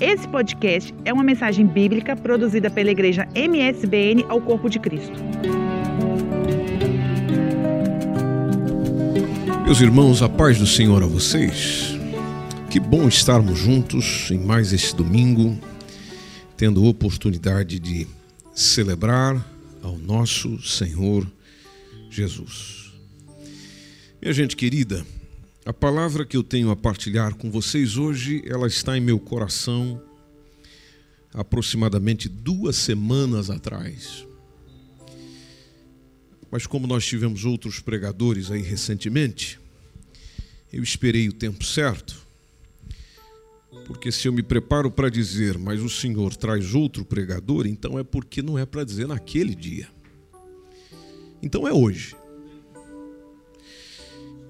Esse podcast é uma mensagem bíblica produzida pela igreja MSBN ao Corpo de Cristo. Meus irmãos, a paz do Senhor a vocês. Que bom estarmos juntos em mais esse domingo, tendo oportunidade de celebrar ao nosso Senhor Jesus. Minha gente querida, a palavra que eu tenho a partilhar com vocês hoje, ela está em meu coração aproximadamente duas semanas atrás. Mas como nós tivemos outros pregadores aí recentemente, eu esperei o tempo certo porque se eu me preparo para dizer, mas o Senhor traz outro pregador, então é porque não é para dizer naquele dia. Então é hoje.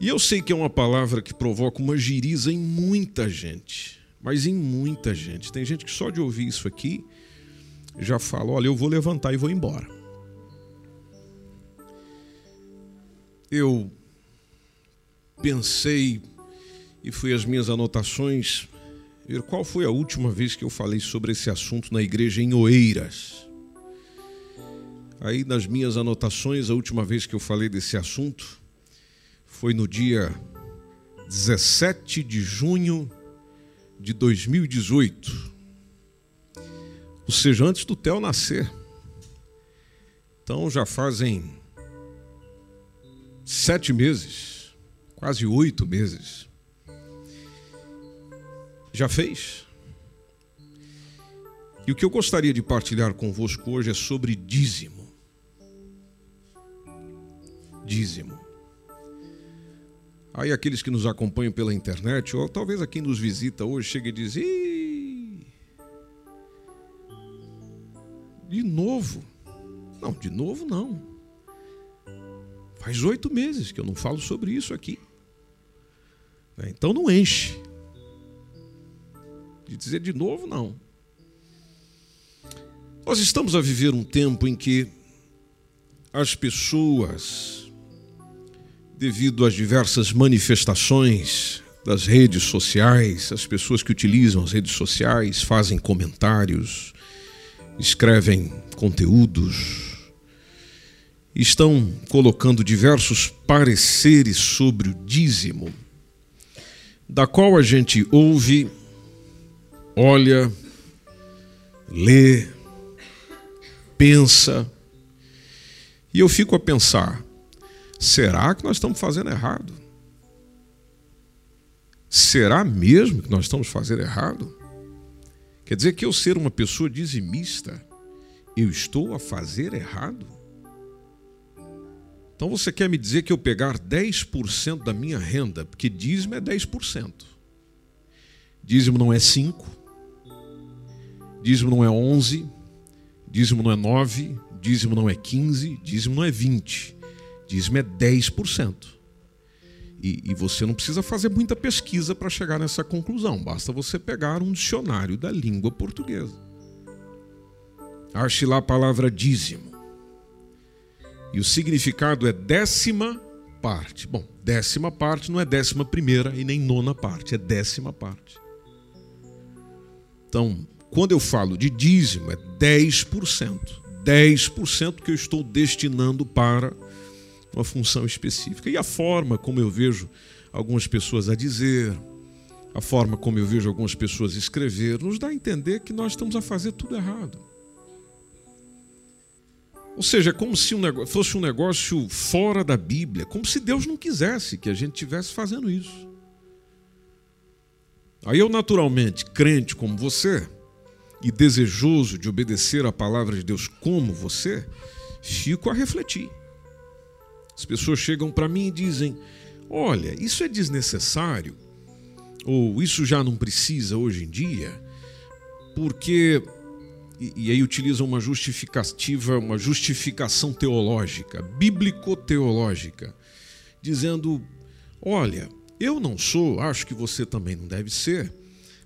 E eu sei que é uma palavra que provoca uma giriza em muita gente, mas em muita gente. Tem gente que só de ouvir isso aqui já fala: olha, eu vou levantar e vou embora. Eu pensei e fui às minhas anotações ver qual foi a última vez que eu falei sobre esse assunto na igreja em Oeiras. Aí nas minhas anotações, a última vez que eu falei desse assunto foi no dia 17 de junho de 2018. Ou seja, antes do Theo nascer. Então já fazem sete meses, quase oito meses já fez? E o que eu gostaria de partilhar convosco hoje é sobre dízimo. Dízimo. Aí aqueles que nos acompanham pela internet, ou talvez a quem nos visita hoje, chega e diz: Ih, de novo. Não, de novo não. Faz oito meses que eu não falo sobre isso aqui. Então não enche. De dizer de novo, não. Nós estamos a viver um tempo em que as pessoas, devido às diversas manifestações das redes sociais, as pessoas que utilizam as redes sociais fazem comentários, escrevem conteúdos, estão colocando diversos pareceres sobre o dízimo, da qual a gente ouve olha, lê, pensa. E eu fico a pensar: será que nós estamos fazendo errado? Será mesmo que nós estamos fazendo errado? Quer dizer que eu ser uma pessoa dizimista, eu estou a fazer errado? Então você quer me dizer que eu pegar 10% da minha renda, porque dízimo é 10%. Dízimo não é 5, Dízimo não é 11, dízimo não é 9, dízimo não é 15, dízimo não é 20. Dízimo é 10%. E, e você não precisa fazer muita pesquisa para chegar nessa conclusão, basta você pegar um dicionário da língua portuguesa. Ache lá a palavra dízimo. E o significado é décima parte. Bom, décima parte não é décima primeira e nem nona parte, é décima parte. Então, quando eu falo de dízimo, é 10%. 10% que eu estou destinando para uma função específica. E a forma como eu vejo algumas pessoas a dizer, a forma como eu vejo algumas pessoas escrever, nos dá a entender que nós estamos a fazer tudo errado. Ou seja, é como se um negócio, fosse um negócio fora da Bíblia, como se Deus não quisesse que a gente estivesse fazendo isso. Aí eu, naturalmente, crente como você, e desejoso de obedecer a palavra de Deus como você, fico a refletir. As pessoas chegam para mim e dizem: Olha, isso é desnecessário, ou isso já não precisa hoje em dia, porque. E, aí utilizam uma justificativa, uma justificação teológica, bíblico-teológica, dizendo: Olha, eu não sou, acho que você também não deve ser,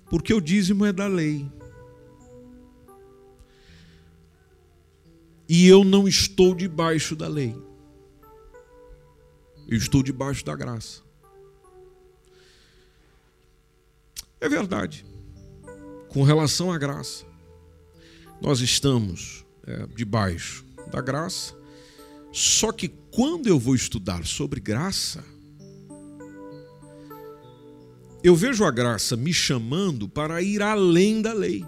porque o dízimo é da lei. E eu não estou debaixo da lei. Eu estou debaixo da graça. É verdade. com relação à graça. Nós estamos é, debaixo da graça, só que quando eu vou estudar sobre graça, eu vejo a graça me chamando para ir além da lei.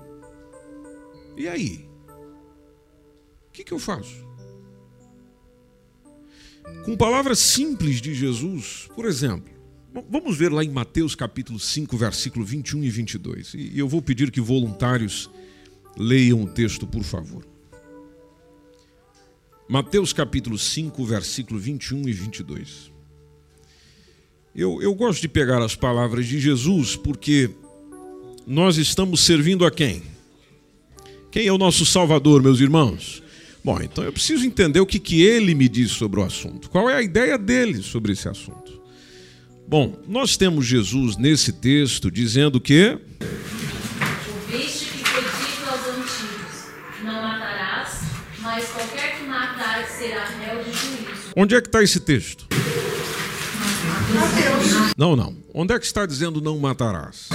E aí? O que, que eu faço? Com palavras simples de Jesus, por exemplo, vamos ver lá em Mateus capítulo 5, versículo 21 e 22. E eu vou pedir que voluntários leiam o texto, por favor. Mateus capítulo 5, versículo 21 e 22. Eu, eu gosto de pegar as palavras de Jesus porque nós estamos servindo a quem? Quem é o nosso Salvador, meus irmãos? Bom, então eu preciso entender o que, que ele me diz sobre o assunto. Qual é a ideia dele sobre esse assunto? Bom, nós temos Jesus nesse texto dizendo que. Ouviste que foi dito aos antigos: Não matarás, mas qualquer que matar será réu de juízo. Onde é que está esse texto? Não, não. Onde é que está dizendo não matarás?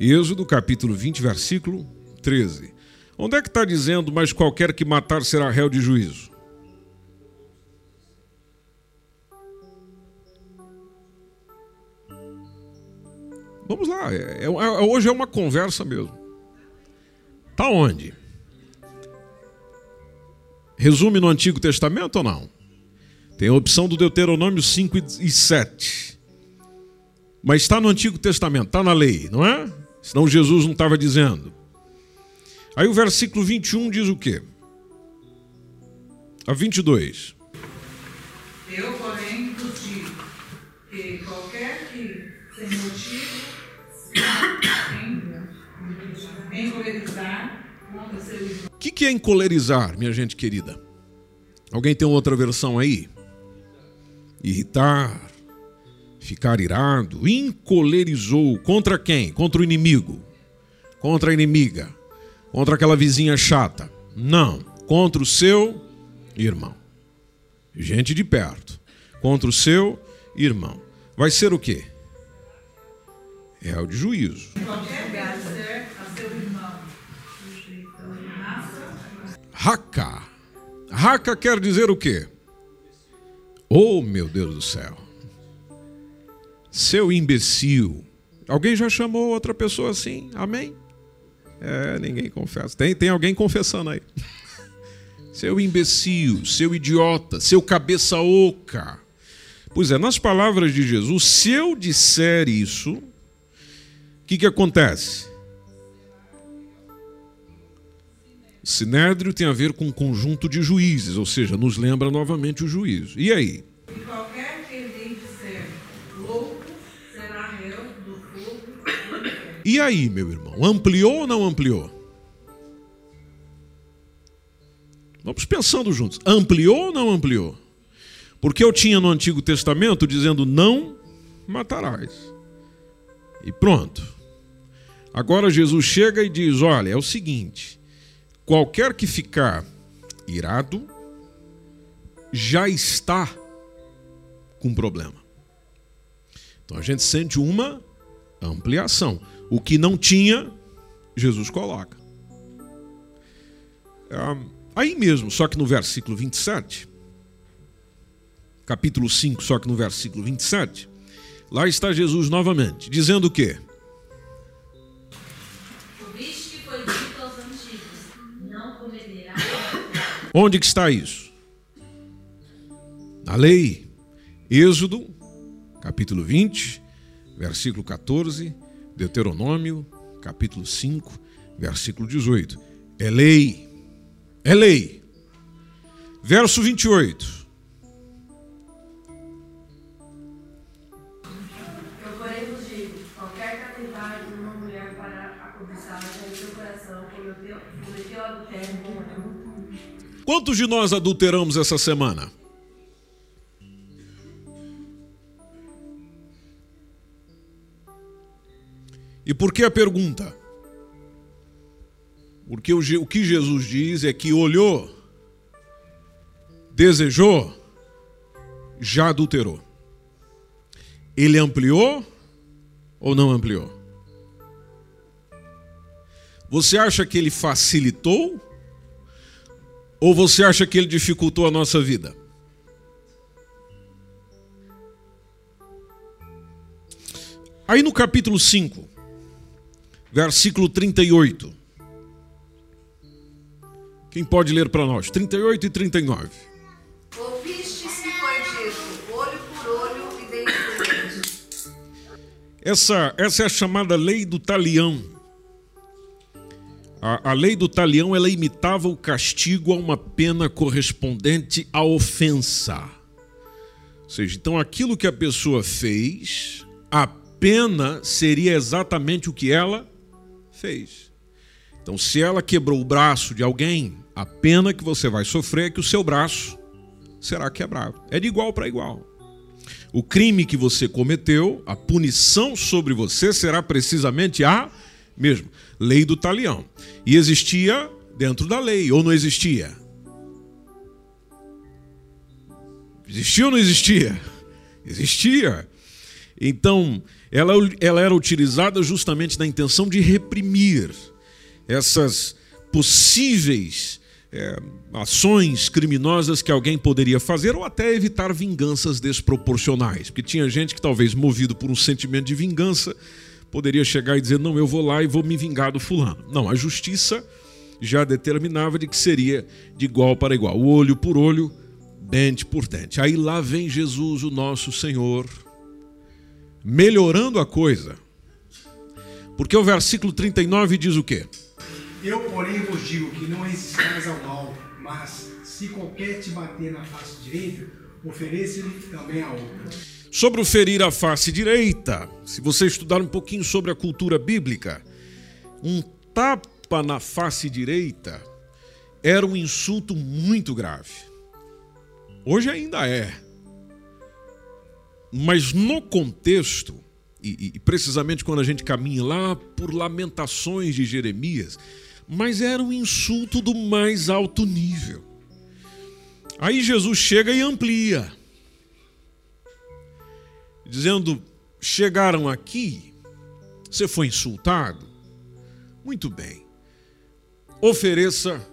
Êxodo capítulo 20, versículo 13. Onde é que está dizendo, mas qualquer que matar será réu de juízo? Vamos lá, é, é, é, hoje é uma conversa mesmo. Está onde? Resume no Antigo Testamento ou não? Tem a opção do Deuteronômio 5 e 7. Mas está no Antigo Testamento, está na lei, não é? Senão Jesus não estava dizendo. Aí o versículo 21 diz o quê? A 22. Eu, porém, vos digo que qualquer que, sem motivo, encolerizar contra seu irmão. O que, que é encolerizar, minha gente querida? Alguém tem outra versão aí? irritar, ficar irado, encolerizou contra quem? Contra o inimigo, contra a inimiga, contra aquela vizinha chata. Não, contra o seu irmão. Gente de perto, contra o seu irmão. Vai ser o quê? É o de juízo. Raca. Raca quer dizer o quê? Oh, meu Deus do céu. Seu imbecil. Alguém já chamou outra pessoa assim? Amém? É, ninguém confessa. Tem, tem alguém confessando aí. Seu imbecil, seu idiota, seu cabeça oca. Pois é, nas palavras de Jesus, se eu disser isso, o que, que acontece? Sinédrio tem a ver com um conjunto de juízes, ou seja, nos lembra novamente o juízo. E aí? E qualquer que lhe disser louco será réu do fogo do E aí, meu irmão, ampliou ou não ampliou? Vamos pensando juntos. Ampliou ou não ampliou? Porque eu tinha no Antigo Testamento dizendo não matarás. E pronto. Agora Jesus chega e diz: olha, é o seguinte Qualquer que ficar irado já está com problema. Então a gente sente uma ampliação. O que não tinha, Jesus coloca. Aí mesmo, só que no versículo 27, capítulo 5, só que no versículo 27, lá está Jesus novamente, dizendo o quê? Onde que está isso? Na lei. Êxodo, capítulo 20, versículo 14, Deuteronômio, capítulo 5, versículo 18. É lei. É lei. Verso 28. Quantos de nós adulteramos essa semana? E por que a pergunta? Porque o que Jesus diz é que olhou, desejou, já adulterou. Ele ampliou ou não ampliou? Você acha que ele facilitou? Ou você acha que ele dificultou a nossa vida? Aí no capítulo 5, versículo 38. Quem pode ler para nós? 38 e 39. Ouvistes que foi dito, olho por olho e dente por dente. Essa, essa é a chamada lei do talião. A, a lei do talião ela imitava o castigo a uma pena correspondente à ofensa. Ou seja, então aquilo que a pessoa fez, a pena seria exatamente o que ela fez. Então, se ela quebrou o braço de alguém, a pena que você vai sofrer é que o seu braço será quebrado. É de igual para igual. O crime que você cometeu, a punição sobre você será precisamente a mesma. Lei do talião. E existia dentro da lei, ou não existia? Existia ou não existia? Existia. Então, ela, ela era utilizada justamente na intenção de reprimir essas possíveis é, ações criminosas que alguém poderia fazer ou até evitar vinganças desproporcionais. Porque tinha gente que, talvez movido por um sentimento de vingança, poderia chegar e dizer: Não, eu vou lá e vou me vingar do fulano. Não, a justiça já determinava de que seria de igual para igual, olho por olho, dente por dente. Aí lá vem Jesus, o nosso Senhor, melhorando a coisa. Porque o versículo 39 diz o quê? Eu, porém, vos digo que não resistais ao mal, mas se qualquer te bater na face direita, ofereça-lhe também a outra. Sobre o ferir a face direita, se você estudar um pouquinho sobre a cultura bíblica, um tapa na face direita era um insulto muito grave. Hoje ainda é. Mas no contexto, e, e, precisamente quando a gente caminha lá por lamentações de Jeremias, mas era um insulto do mais alto nível. Aí Jesus chega e amplia, dizendo: chegaram aqui, você foi insultado? Muito bem, ofereça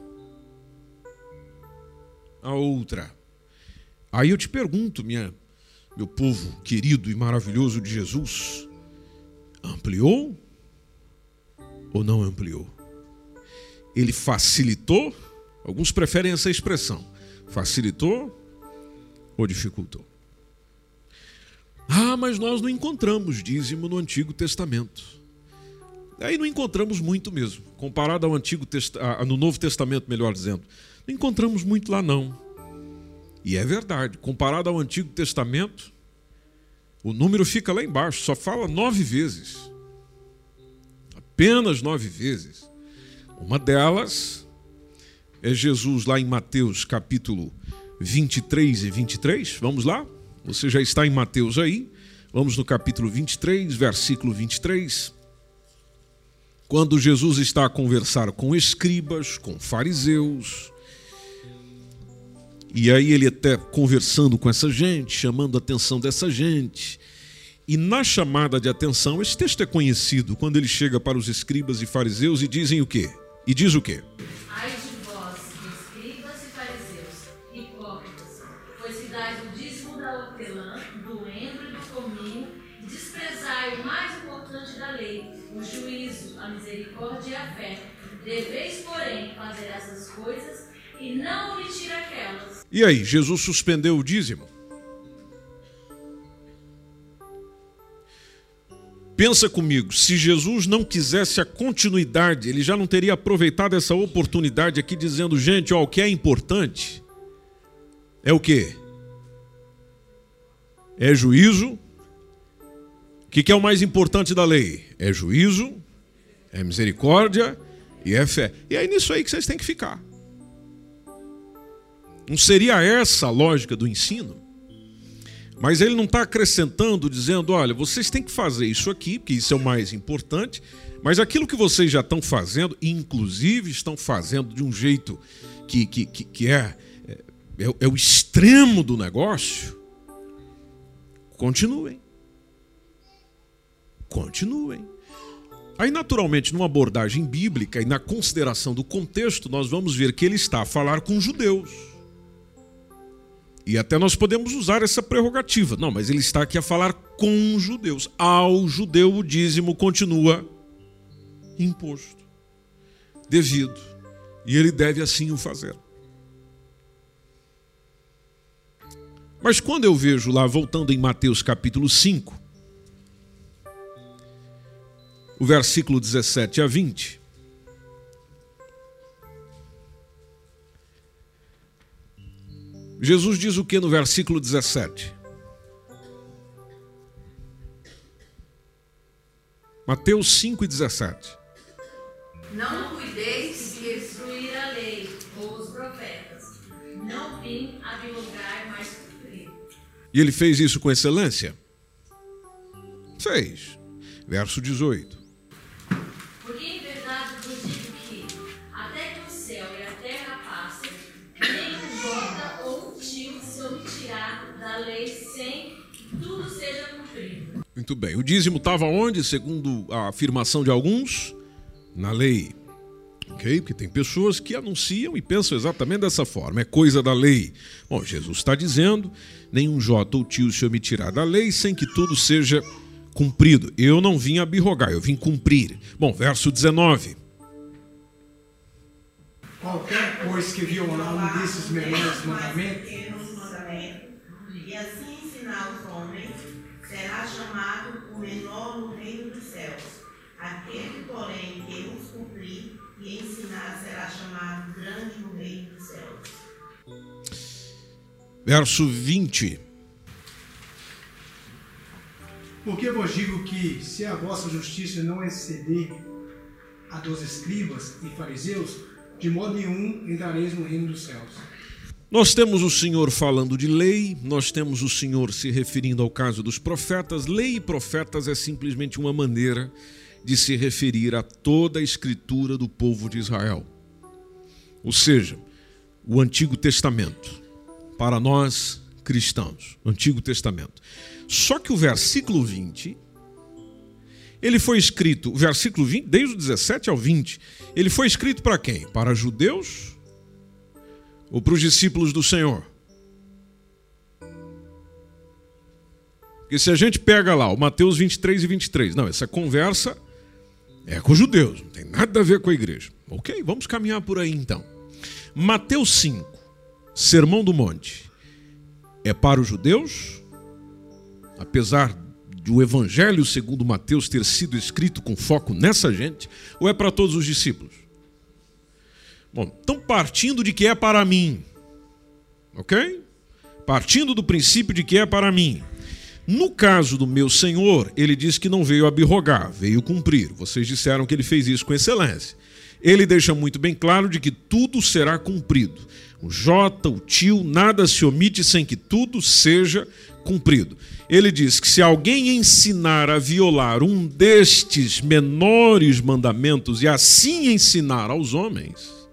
a outra. Aí eu te pergunto, minha meu povo querido e maravilhoso de Jesus, ampliou ou não ampliou? Ele facilitou? Alguns preferem essa expressão. Facilitou ou dificultou? Ah, mas nós não encontramos dízimo no Antigo Testamento. Aí não encontramos muito mesmo, comparado ao Antigo Test... no Novo Testamento, melhor dizendo. Não encontramos muito lá não. E é verdade, comparado ao Antigo Testamento, o número fica lá embaixo, só fala nove vezes. Apenas nove vezes. Uma delas é Jesus lá em Mateus capítulo 23 e 23. Vamos lá? Você já está em Mateus aí. Vamos no capítulo 23, versículo 23. Quando Jesus está a conversar com escribas, com fariseus, e aí ele até conversando com essa gente, chamando a atenção dessa gente. E na chamada de atenção, esse texto é conhecido quando ele chega para os escribas e fariseus e dizem o quê? E diz o quê? Ai de vós, escribas e fariseus, hipócritas, pois se dais o dízimo da hortelã, do endro e do cominho, e desprezai o mais importante da lei, o juízo, a misericórdia e a fé. Deveis, porém, fazer essas coisas e não omitir aquelas. E aí, Jesus suspendeu o dízimo? Pensa comigo, se Jesus não quisesse a continuidade, ele já não teria aproveitado essa oportunidade aqui dizendo, gente, ó, o que é importante é o quê? É juízo. O que é o mais importante da lei? É juízo, é misericórdia e é fé. E é nisso aí que vocês têm que ficar. Não seria essa a lógica do ensino? Mas ele não está acrescentando, dizendo: olha, vocês têm que fazer isso aqui, porque isso é o mais importante, mas aquilo que vocês já estão fazendo, inclusive estão fazendo de um jeito que, que, que, que é, é, é o extremo do negócio, continuem. Continuem. Aí, naturalmente, numa abordagem bíblica e na consideração do contexto, nós vamos ver que ele está a falar com judeus. E até nós podemos usar essa prerrogativa. Não, mas ele está aqui a falar com judeus. Ao judeu o dízimo continua imposto, devido. E ele deve assim o fazer. Mas quando eu vejo lá, voltando em Mateus capítulo 5, o versículo 17 a 20. Jesus diz o que no versículo 17? Mateus 5 e 17. Não cuideis que Destruir a lei ou os profetas. Não vim abrogar, mas cumprir. E ele fez isso com excelência? Fez. Verso 18. Muito bem. O dízimo estava onde, segundo a afirmação de alguns? Na lei. Ok? Porque tem pessoas que anunciam e pensam exatamente dessa forma. É coisa da lei. Bom, Jesus está dizendo: nenhum jota ou tio se omitirá da lei sem que tudo seja cumprido. Eu não vim abirrogar, eu vim cumprir. Bom, verso 19. Qualquer pois que violar um desses menores mandamentos, será chamado o menor no reino dos céus. Aquele, porém, que os cumprir e ensinar será chamado grande no reino dos céus. Verso 20. porque vos digo que, se a vossa justiça não exceder a dos escribas e fariseus, de modo nenhum entrareis no reino dos céus. Nós temos o Senhor falando de lei, nós temos o Senhor se referindo ao caso dos profetas. Lei e profetas é simplesmente uma maneira de se referir a toda a escritura do povo de Israel. Ou seja, o Antigo Testamento. Para nós cristãos, Antigo Testamento. Só que o versículo 20, ele foi escrito, o versículo 20, desde o 17 ao 20, ele foi escrito para quem? Para judeus ou para os discípulos do Senhor? Porque se a gente pega lá o Mateus 23 e 23, não, essa conversa é com os judeus, não tem nada a ver com a igreja. Ok, vamos caminhar por aí então. Mateus 5, Sermão do Monte, é para os judeus, apesar do Evangelho segundo Mateus ter sido escrito com foco nessa gente, ou é para todos os discípulos? Bom, então partindo de que é para mim, ok? Partindo do princípio de que é para mim. No caso do meu Senhor, ele diz que não veio abirrogar, veio cumprir. Vocês disseram que ele fez isso com excelência. Ele deixa muito bem claro de que tudo será cumprido. O J, o tio, nada se omite sem que tudo seja cumprido. Ele diz que se alguém ensinar a violar um destes menores mandamentos e assim ensinar aos homens,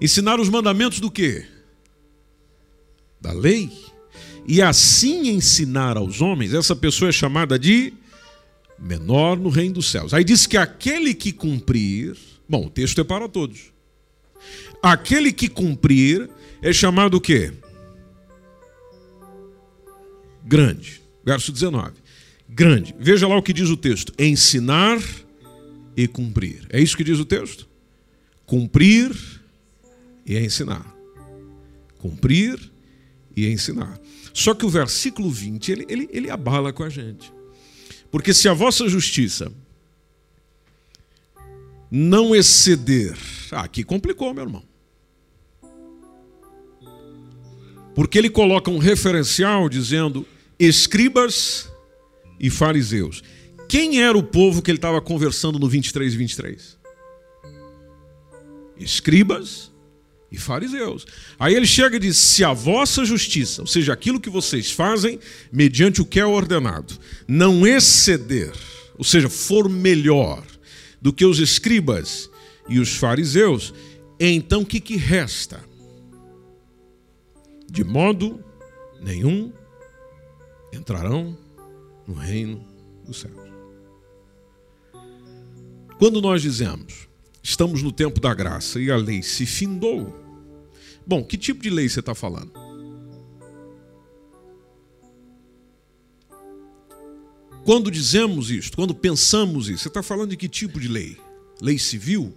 ensinar os mandamentos do quê? Da lei. E assim ensinar aos homens, essa pessoa é chamada de menor no reino dos céus. Aí diz que aquele que cumprir, bom, o texto é para todos. Aquele que cumprir é chamado o quê? Grande. Verso 19. Grande. Veja lá o que diz o texto: ensinar e cumprir. É isso que diz o texto? Cumprir e ensinar. Cumprir e ensinar. Só que o versículo 20, ele, ele, ele abala com a gente. Porque se a vossa justiça não exceder. Ah, aqui complicou, meu irmão. Porque ele coloca um referencial dizendo escribas e fariseus. Quem era o povo que ele estava conversando no 23 e 23? Escribas e fariseus. Aí ele chega e diz: se a vossa justiça, ou seja, aquilo que vocês fazem mediante o que é ordenado, não exceder, ou seja, for melhor do que os escribas e os fariseus, então o que, que resta? De modo nenhum entrarão no reino dos céus. Quando nós dizemos, estamos no tempo da graça e a lei se findou, bom, que tipo de lei você está falando? Quando dizemos isto, quando pensamos isso, você está falando de que tipo de lei? Lei civil?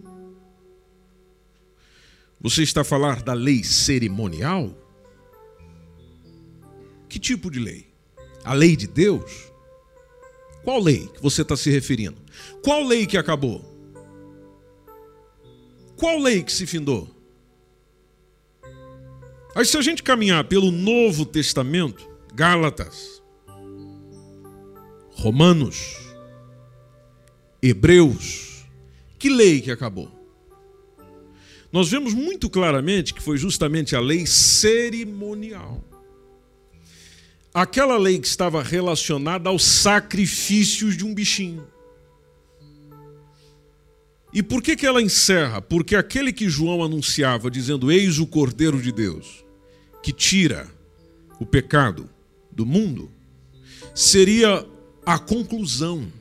Você está a falar da lei cerimonial? Que tipo de lei? A lei de Deus? Qual lei que você está se referindo? Qual lei que acabou? Qual lei que se findou? Aí, se a gente caminhar pelo Novo Testamento, Gálatas, Romanos, Hebreus, que lei que acabou? Nós vemos muito claramente que foi justamente a lei cerimonial. Aquela lei que estava relacionada aos sacrifícios de um bichinho. E por que, que ela encerra? Porque aquele que João anunciava, dizendo: Eis o Cordeiro de Deus, que tira o pecado do mundo, seria a conclusão,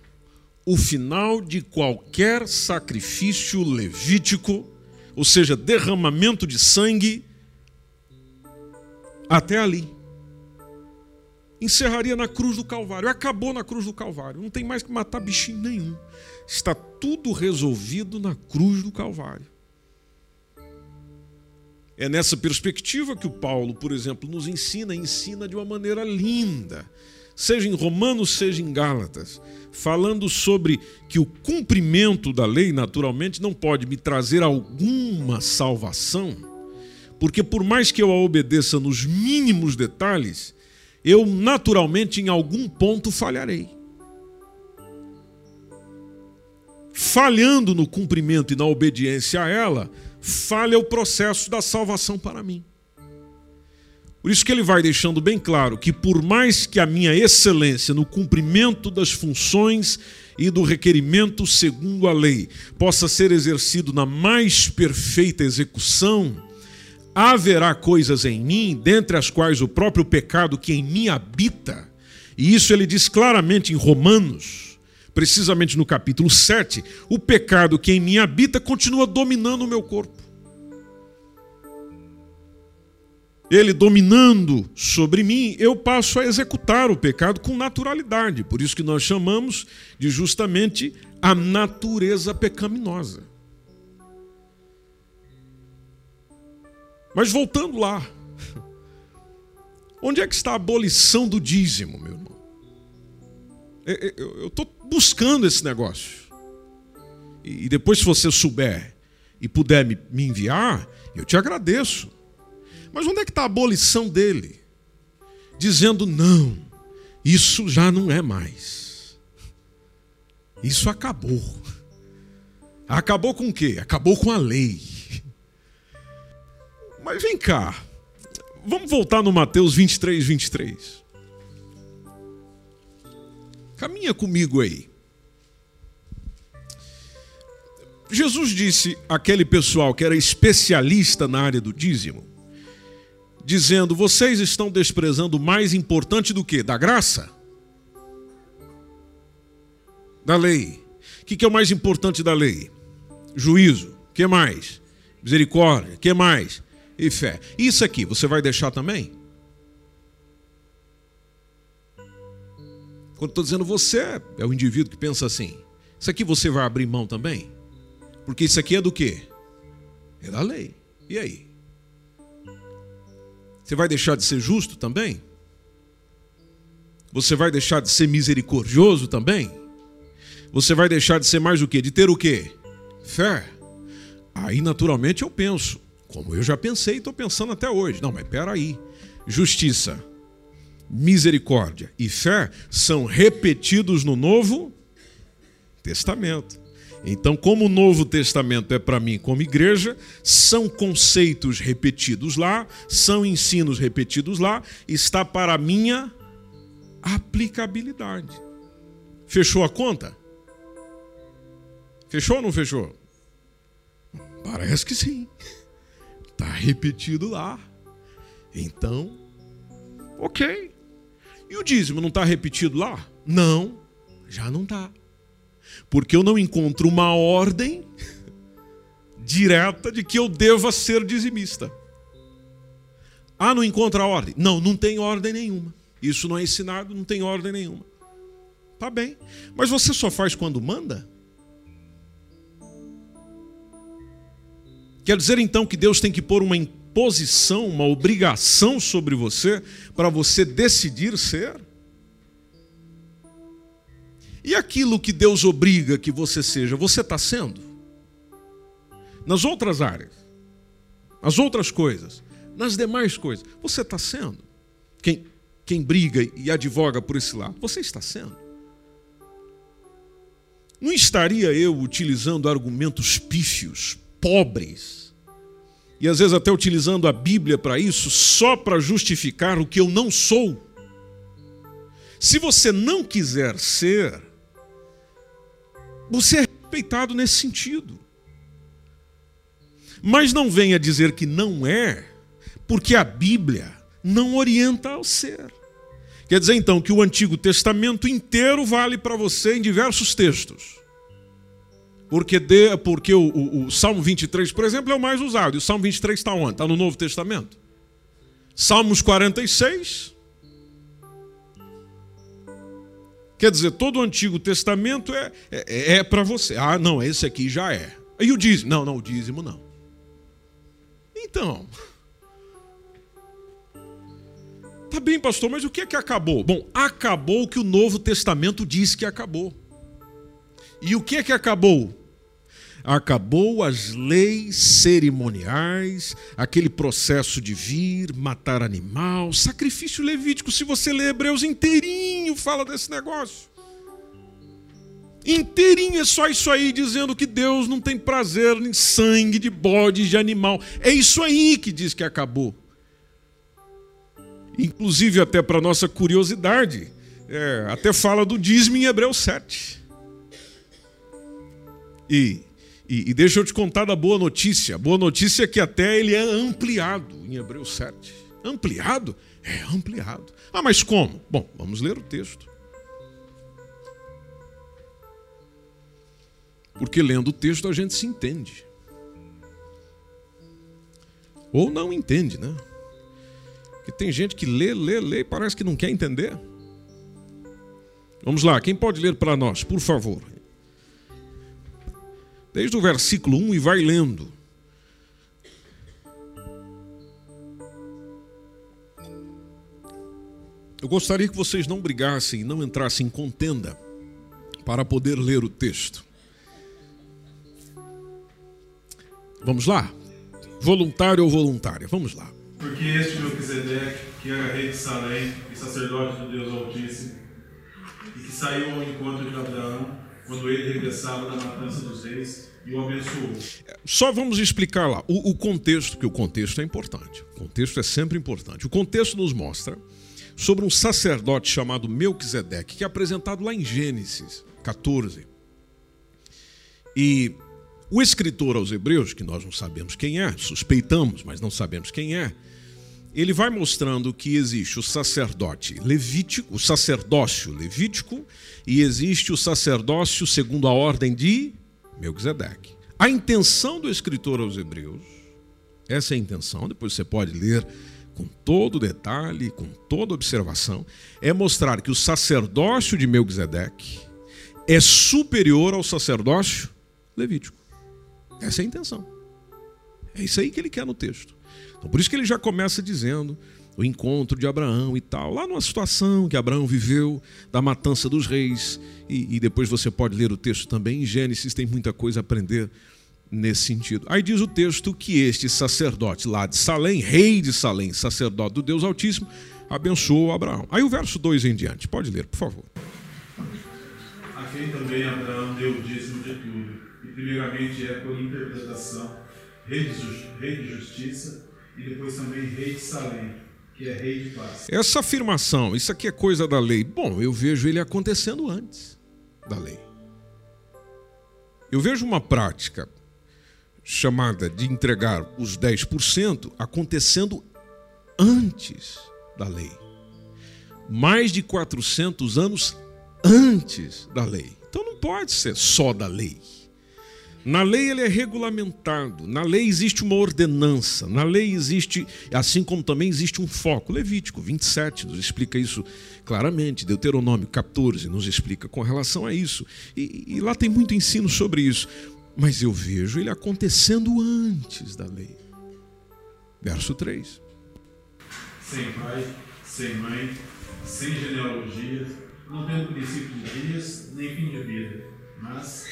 o final de qualquer sacrifício levítico, ou seja, derramamento de sangue, até ali. Encerraria na cruz do Calvário. Acabou na cruz do Calvário. Não tem mais que matar bichinho nenhum. Está tudo resolvido na cruz do Calvário. É nessa perspectiva que o Paulo, por exemplo, nos ensina, ensina de uma maneira linda, seja em Romanos, seja em Gálatas, falando sobre que o cumprimento da lei, naturalmente, não pode me trazer alguma salvação, porque por mais que eu a obedeça nos mínimos detalhes, eu naturalmente em algum ponto falharei. Falhando no cumprimento e na obediência a ela, falha o processo da salvação para mim. Por isso que ele vai deixando bem claro que por mais que a minha excelência no cumprimento das funções e do requerimento segundo a lei possa ser exercido na mais perfeita execução, haverá coisas em mim, dentre as quais o próprio pecado que em mim habita, e isso ele diz claramente em Romanos, precisamente no capítulo 7, o pecado que em mim habita continua dominando o meu corpo. Ele dominando sobre mim, eu passo a executar o pecado com naturalidade. Por isso que nós chamamos de justamente a natureza pecaminosa. Mas voltando lá, onde é que está a abolição do dízimo, meu irmão? Eu estou buscando esse negócio. E depois, se você souber e puder me enviar, eu te agradeço. Mas onde é que está a abolição dele? Dizendo, não, isso já não é mais. Isso acabou. Acabou com o quê? Acabou com a lei. Mas vem cá, vamos voltar no Mateus 23, 23. Caminha comigo aí. Jesus disse àquele pessoal que era especialista na área do dízimo: dizendo: Vocês estão desprezando o mais importante do que? Da graça? Da lei. O que é o mais importante da lei? Juízo. O que mais? Misericórdia. O que mais? E fé. Isso aqui, você vai deixar também? Quando estou dizendo você, é o indivíduo que pensa assim. Isso aqui você vai abrir mão também? Porque isso aqui é do quê? É da lei. E aí? Você vai deixar de ser justo também? Você vai deixar de ser misericordioso também? Você vai deixar de ser mais o quê? De ter o quê? Fé. Aí naturalmente eu penso, como eu já pensei e estou pensando até hoje. Não, mas espera aí. Justiça, misericórdia e fé são repetidos no Novo Testamento. Então, como o Novo Testamento é para mim como igreja, são conceitos repetidos lá, são ensinos repetidos lá, está para a minha aplicabilidade. Fechou a conta? Fechou ou não fechou? Parece que sim. Está repetido lá. Então, ok. E o dízimo não está repetido lá? Não, já não está. Porque eu não encontro uma ordem direta de que eu deva ser dizimista. Ah, não encontra ordem? Não, não tem ordem nenhuma. Isso não é ensinado, não tem ordem nenhuma. Tá bem. Mas você só faz quando manda? Quer dizer então que Deus tem que pôr uma imposição, uma obrigação sobre você para você decidir ser? E aquilo que Deus obriga que você seja, você está sendo? Nas outras áreas, nas outras coisas, nas demais coisas, você está sendo? Quem, quem briga e advoga por esse lado, você está sendo? Não estaria eu utilizando argumentos pífios, pobres, e às vezes até utilizando a Bíblia para isso, só para justificar o que eu não sou? Se você não quiser ser, você é respeitado nesse sentido. Mas não venha dizer que não é, porque a Bíblia não orienta ao ser. Quer dizer então que o Antigo Testamento inteiro vale para você em diversos textos. Porque, de, porque o, o, o, Salmo 23, por exemplo, é o mais usado. E o Salmo 23 está onde? Está no Novo Testamento. Salmos 46, Quer dizer, todo o Antigo Testamento é, é, é para você. Ah, não, esse aqui já é. E o dízimo? Não, não, o dízimo não. Então. Tá bem, pastor, mas o que é que acabou? Bom, acabou o que o Novo Testamento diz que acabou. E o que é que acabou? acabou as leis cerimoniais, aquele processo de vir, matar animal, sacrifício levítico. Se você ler Hebreus inteirinho, fala desse negócio. Inteirinho é só isso aí, dizendo que Deus não tem prazer em sangue de bode, de animal. É isso aí que diz que acabou. Inclusive, até para nossa curiosidade, é, até fala do dízimo em Hebreus 7. E e, e, deixa eu te contar da boa notícia. A boa notícia é que até ele é ampliado em Hebreus 7. Ampliado? É ampliado. Ah, mas como? Bom, vamos ler o texto. Porque lendo o texto a gente se entende. Ou não entende, né? Porque tem gente que lê, lê, lê e parece que não quer entender. Vamos lá, quem pode ler para nós, por favor? Desde o versículo 1 e vai lendo. Eu gostaria que vocês não brigassem não entrassem em contenda para poder ler o texto. Vamos lá? Voluntário ou voluntária? Vamos lá. Porque este Melquisedeque, que era rei de Salém e sacerdote do Deus Altíssimo, e que saiu ao encontro de Abraão, quando ele regressava da matança dos reis e o abençoou. Só vamos explicar lá o, o contexto, que o contexto é importante. O contexto é sempre importante. O contexto nos mostra sobre um sacerdote chamado Melquisedeque, que é apresentado lá em Gênesis 14. E o escritor aos Hebreus, que nós não sabemos quem é, suspeitamos, mas não sabemos quem é, ele vai mostrando que existe o sacerdote levítico, o sacerdócio levítico, e existe o sacerdócio segundo a ordem de Melquisedeque. A intenção do escritor aos Hebreus, essa é a intenção, depois você pode ler com todo detalhe, com toda observação, é mostrar que o sacerdócio de Melquisedeque é superior ao sacerdócio levítico. Essa é a intenção. É isso aí que ele quer no texto. Então, por isso que ele já começa dizendo o encontro de Abraão e tal, lá numa situação que Abraão viveu da matança dos reis, e, e, depois você pode ler o texto também em Gênesis, tem muita coisa a aprender nesse sentido. Aí diz o texto que este sacerdote lá de Salém, rei de Salém, sacerdote do Deus Altíssimo, abençoou Abraão. Aí o verso 2 em diante, pode ler, por favor. A quem também Abraão deu o dízimo de tudo, e primeiramente é por interpretação, rei de, rei de justiça, e depois também rei de Salém, que é rei de paz. Essa afirmação, isso aqui é coisa da lei. Bom, eu vejo ele acontecendo antes da lei. Eu vejo uma prática chamada de entregar os 10% acontecendo antes da lei. Mais de 400 anos antes da lei. Então não pode ser só da lei. Na lei ele é regulamentado, na lei existe uma ordenança, na lei existe, assim como também existe um foco. Levítico 27 nos explica isso claramente, Deuteronômio 14 nos explica com relação a isso. E, e lá tem muito ensino sobre isso. Mas eu vejo ele acontecendo antes da lei. Verso 3. Sem pai, sem mãe, sem genealogia, não tendo princípio de dias, nem fim de vida, mas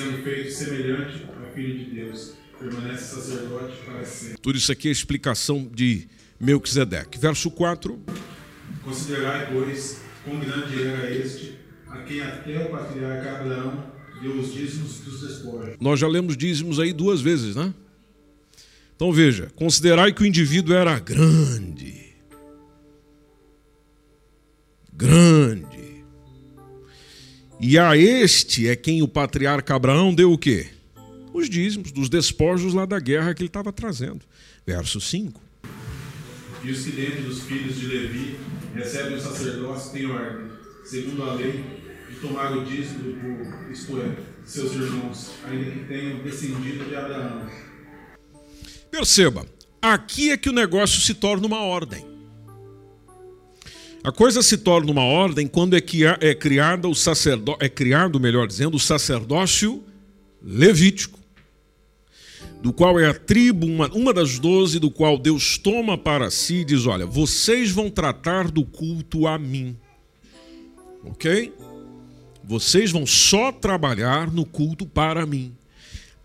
sendo feito semelhante ao Filho de Deus, permanece sacerdote para sempre. Tudo isso aqui é a explicação de Melquisedeque. Verso 4. Considerai, pois, quão grande era este, a quem até o patriarca Abraão deu os dízimos dos despojos. Nós já lemos dízimos aí duas vezes, né? Então veja, considerai que o indivíduo era grande. Grande. E a este é quem o patriarca Abraão deu o quê? Os dízimos dos despojos lá da guerra que ele estava trazendo. Verso 5. E os que dentre dos filhos de Levi recebem o sacerdócio têm ordem, segundo a lei, de tomar o dízimo do povo, isto é, seus irmãos, ainda que tenham descendido de Abraão. Perceba, aqui é que o negócio se torna uma ordem. A coisa se torna uma ordem quando é, é criada o é criado, melhor dizendo, o sacerdócio levítico, do qual é a tribo, uma, uma das doze, do qual Deus toma para si e diz: Olha, vocês vão tratar do culto a mim. Ok? Vocês vão só trabalhar no culto para mim.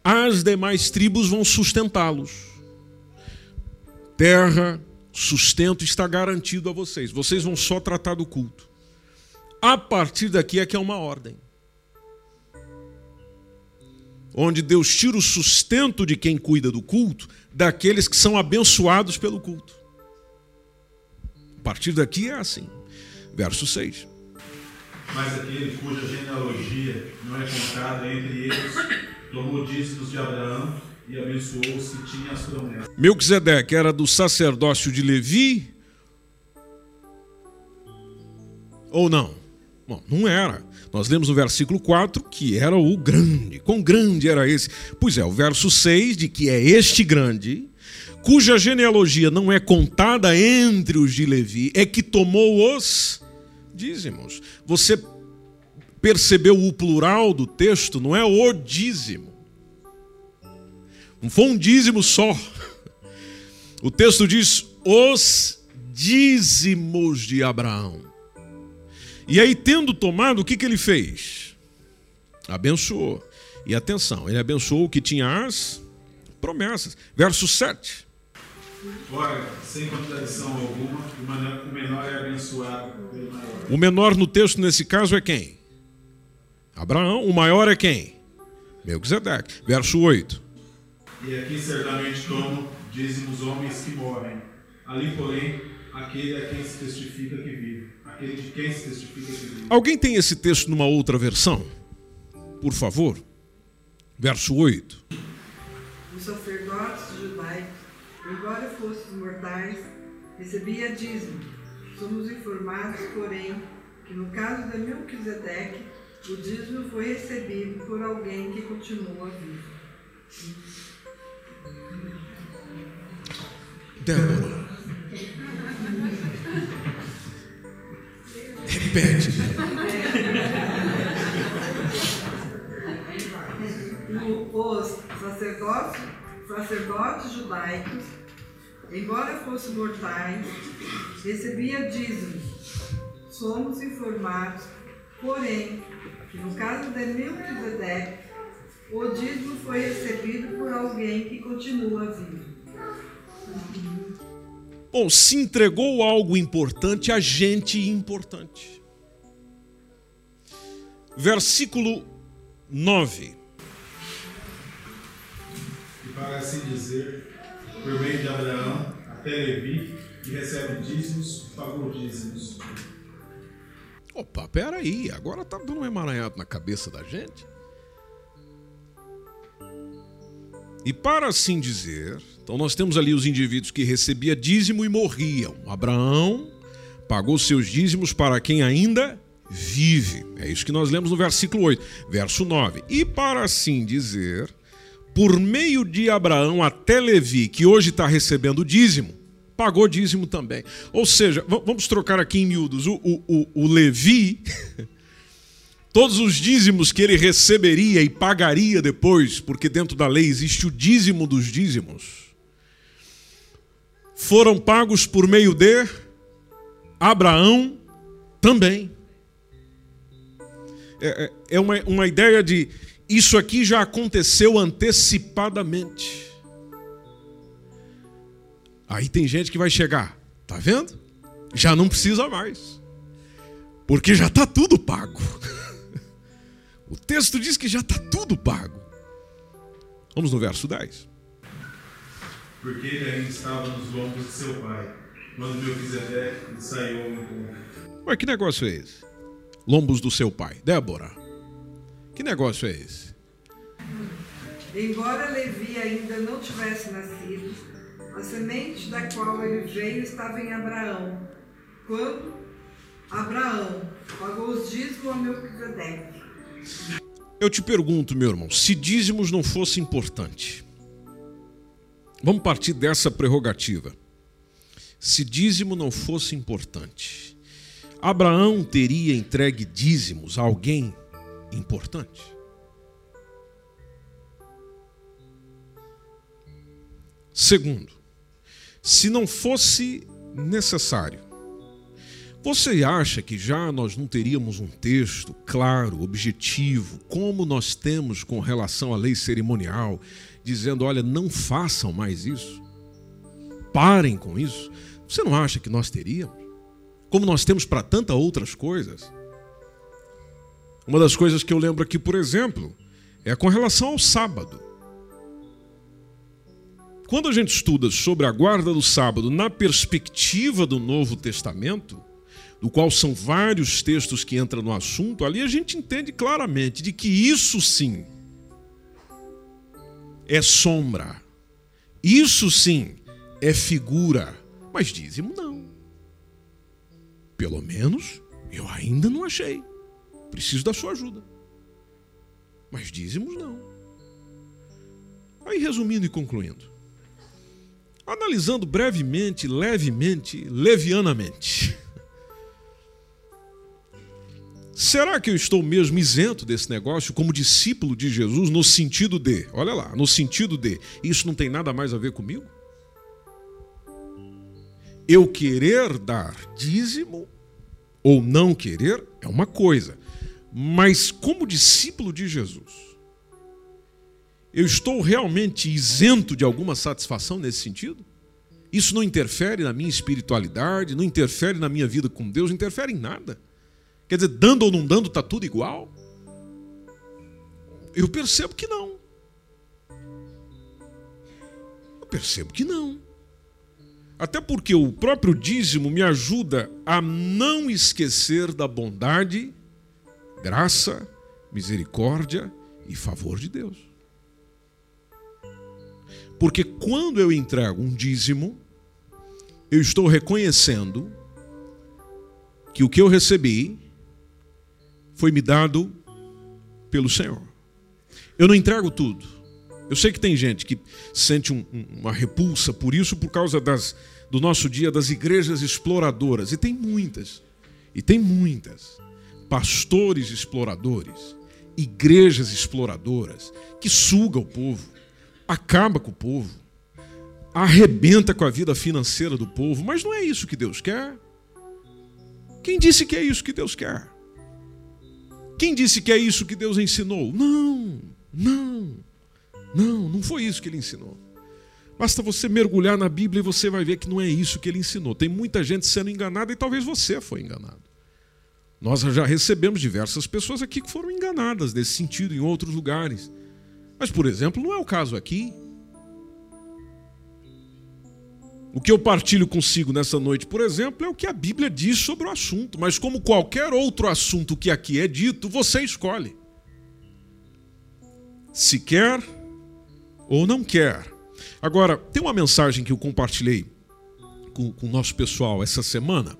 As demais tribos vão sustentá-los. Terra, sustento está garantido a vocês. Vocês vão só tratar do culto. A partir daqui é que é uma ordem. Onde Deus tira o sustento de quem cuida do culto daqueles que são abençoados pelo culto. A partir daqui é assim. Verso 6. Mas aquele cuja genealogia não é contada entre eles, tomou dízimos de Abraão e abençoou os que tinham as promessas. Melquisedeque era do sacerdócio de Levi? Ou não? Bom, não era. Nós lemos no versículo 4 que era o grande. Quão grande era esse? Pois é, o verso 6 de que é este grande, cuja genealogia não é contada entre os de Levi, é que tomou os dízimos. Você percebeu o plural do texto? Não é o dízimo. Não foi um dízimo só. O texto diz os dízimos de Abraão. E aí, tendo tomado, o que, que ele fez? Abençoou. E atenção, ele abençoou o que tinha as promessas. Verso 7. Ora, sem contradição alguma, o menor é abençoado pelo maior. O menor no texto, nesse caso, é quem? Abraão. O maior é quem? Melquisedeque. Verso 8. E aqui certamente tomam dízimos homens que morrem. Ali, porém, aquele a quem se testifica que vive. Aquele de quem se testifica que vive. Alguém tem esse texto numa outra versão? Por favor. Verso 8. Os sacerdotes judaicos, embora fossem mortais, recebia dízimo. Somos informados, porém, que no caso de Melquisedeque, o dízimo foi recebido por alguém que continua vivo. Débora. Repete. Os sacerdotes, sacerdotes judaicos, embora fossem mortais, recebia dízimos. Somos informados, porém, que no caso de Melquisedeque, o dízimo foi recebido por alguém que continua vivo. Bom, se entregou algo importante a gente importante. Versículo 9. E para assim dizer, por meio de Abraão, até Levi, que recebe dízimos, pagou dízimos. Opa, peraí, agora tá dando um emaranhado na cabeça da gente. E para assim dizer, então nós temos ali os indivíduos que recebia dízimo e morriam. Abraão pagou seus dízimos para quem ainda vive. É isso que nós lemos no versículo 8, verso 9. E para assim dizer, por meio de Abraão até Levi, que hoje está recebendo dízimo, pagou dízimo também. Ou seja, vamos trocar aqui em miúdos, o, o, o, o Levi, todos os dízimos que ele receberia e pagaria depois, porque dentro da lei existe o dízimo dos dízimos, foram pagos por meio de Abraão também. É, é, é uma, uma ideia de isso aqui já aconteceu antecipadamente. Aí tem gente que vai chegar, tá vendo? Já não precisa mais, porque já está tudo pago. O texto diz que já está tudo pago. Vamos no verso 10. Porque ele ainda estava nos lombos de seu pai, quando Melquisedeque saiu ao encontro. Ué, que negócio é esse? Lombos do seu pai. Débora, que negócio é esse? Embora Levi ainda não tivesse nascido, a semente da qual ele veio estava em Abraão. Quando Abraão pagou os dízimos a Melquisedeque. Eu te pergunto, meu irmão, se dízimos não fosse importante, vamos partir dessa prerrogativa. Se dízimo não fosse importante, Abraão teria entregue dízimos a alguém importante? Segundo, se não fosse necessário, você acha que já nós não teríamos um texto claro, objetivo, como nós temos com relação à lei cerimonial, dizendo: olha, não façam mais isso, parem com isso? Você não acha que nós teríamos? Como nós temos para tantas outras coisas? Uma das coisas que eu lembro aqui, por exemplo, é com relação ao sábado. Quando a gente estuda sobre a guarda do sábado na perspectiva do Novo Testamento, do qual são vários textos que entram no assunto, ali a gente entende claramente de que isso sim é sombra, isso sim é figura, mas dízimo não. Pelo menos eu ainda não achei. Preciso da sua ajuda. Mas dízimos não. Aí resumindo e concluindo analisando brevemente, levemente, levianamente. Será que eu estou mesmo isento desse negócio como discípulo de Jesus no sentido de, olha lá, no sentido de, isso não tem nada mais a ver comigo? Eu querer dar dízimo ou não querer é uma coisa, mas como discípulo de Jesus, eu estou realmente isento de alguma satisfação nesse sentido? Isso não interfere na minha espiritualidade, não interfere na minha vida com Deus, não interfere em nada. Quer dizer, dando ou não dando, está tudo igual? Eu percebo que não. Eu percebo que não. Até porque o próprio dízimo me ajuda a não esquecer da bondade, graça, misericórdia e favor de Deus. Porque quando eu entrego um dízimo, eu estou reconhecendo que o que eu recebi foi me dado pelo Senhor. Eu não entrego tudo. Eu sei que tem gente que sente um, uma repulsa por isso, por causa das, do nosso dia das igrejas exploradoras. E tem muitas. E tem muitas. Pastores exploradores, igrejas exploradoras, que sugam o povo acaba com o povo, arrebenta com a vida financeira do povo, mas não é isso que Deus quer. Quem disse que é isso que Deus quer? Quem disse que é isso que Deus ensinou? Não, não, não, não foi isso que ele ensinou. Basta você mergulhar na Bíblia e você vai ver que não é isso que ele ensinou. Tem muita gente sendo enganada e talvez você foi enganado. Nós já recebemos diversas pessoas aqui que foram enganadas nesse sentido em outros lugares. Mas, por exemplo, não é o caso aqui. O que eu partilho consigo nessa noite, por exemplo, é o que a Bíblia diz sobre o assunto, mas como qualquer outro assunto que aqui é dito, você escolhe. Se quer ou não quer. Agora, tem uma mensagem que eu compartilhei com, com o nosso pessoal essa semana,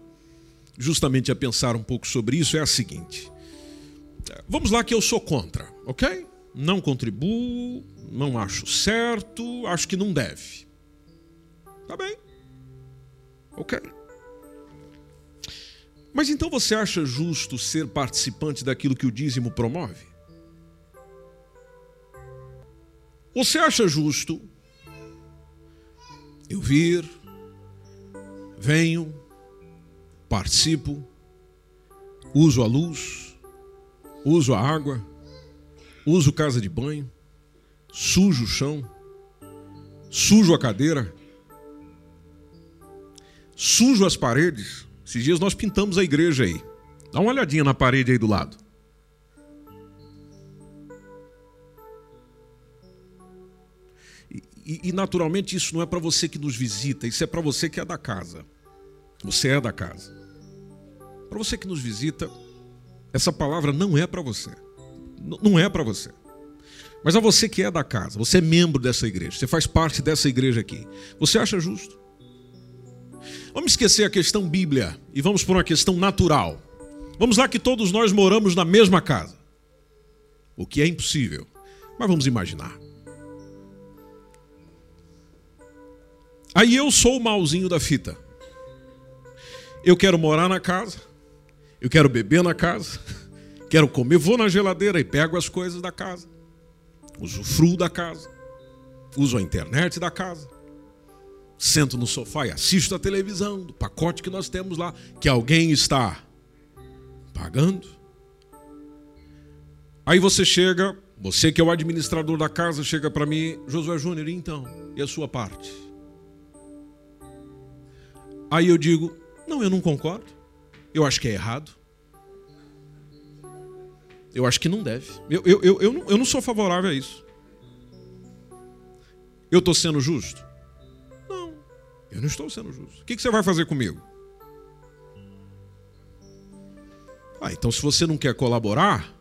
justamente a pensar um pouco sobre isso é a seguinte. Vamos lá que eu sou contra, ok? Não contribuo, não acho certo, acho que não deve. Tá bem. Ok. Mas então você acha justo ser participante daquilo que o dízimo promove? Você acha justo eu vir, venho, participo, uso a luz, uso a água, uso casa de banho, sujo o chão, sujo a cadeira, sujo as paredes. Esses dias nós pintamos a igreja aí. Dá uma olhadinha na parede aí do lado. E, e, naturalmente isso não é para você que nos visita, isso é para você que é da casa. Você é da casa. Para você que nos visita, essa palavra não é para você. N não é para você. Mas a você que é da casa, você é membro dessa igreja, você faz parte dessa igreja aqui. Você acha justo? Vamos esquecer a questão Bíblia e vamos por uma questão natural. Vamos lá que todos nós moramos na mesma casa. O que é impossível. Mas vamos imaginar. Aí eu sou o malzinho da fita. Eu quero morar na casa, eu quero beber na casa, quero comer, vou na geladeira e pego as coisas da casa, usufruo da casa, uso a internet da casa, sento no sofá e assisto a televisão, do pacote que nós temos lá, que alguém está pagando. Aí você chega, você que é o administrador da casa, chega para mim, Josué Júnior, então, e a sua parte? Aí eu digo: não, eu não concordo. Eu acho que é errado. Eu acho que não deve. Eu, eu, eu, eu, não, eu não sou favorável a isso. Eu estou sendo justo? Eu não estou sendo justo. O que você vai fazer comigo? Ah, então se você não quer colaborar,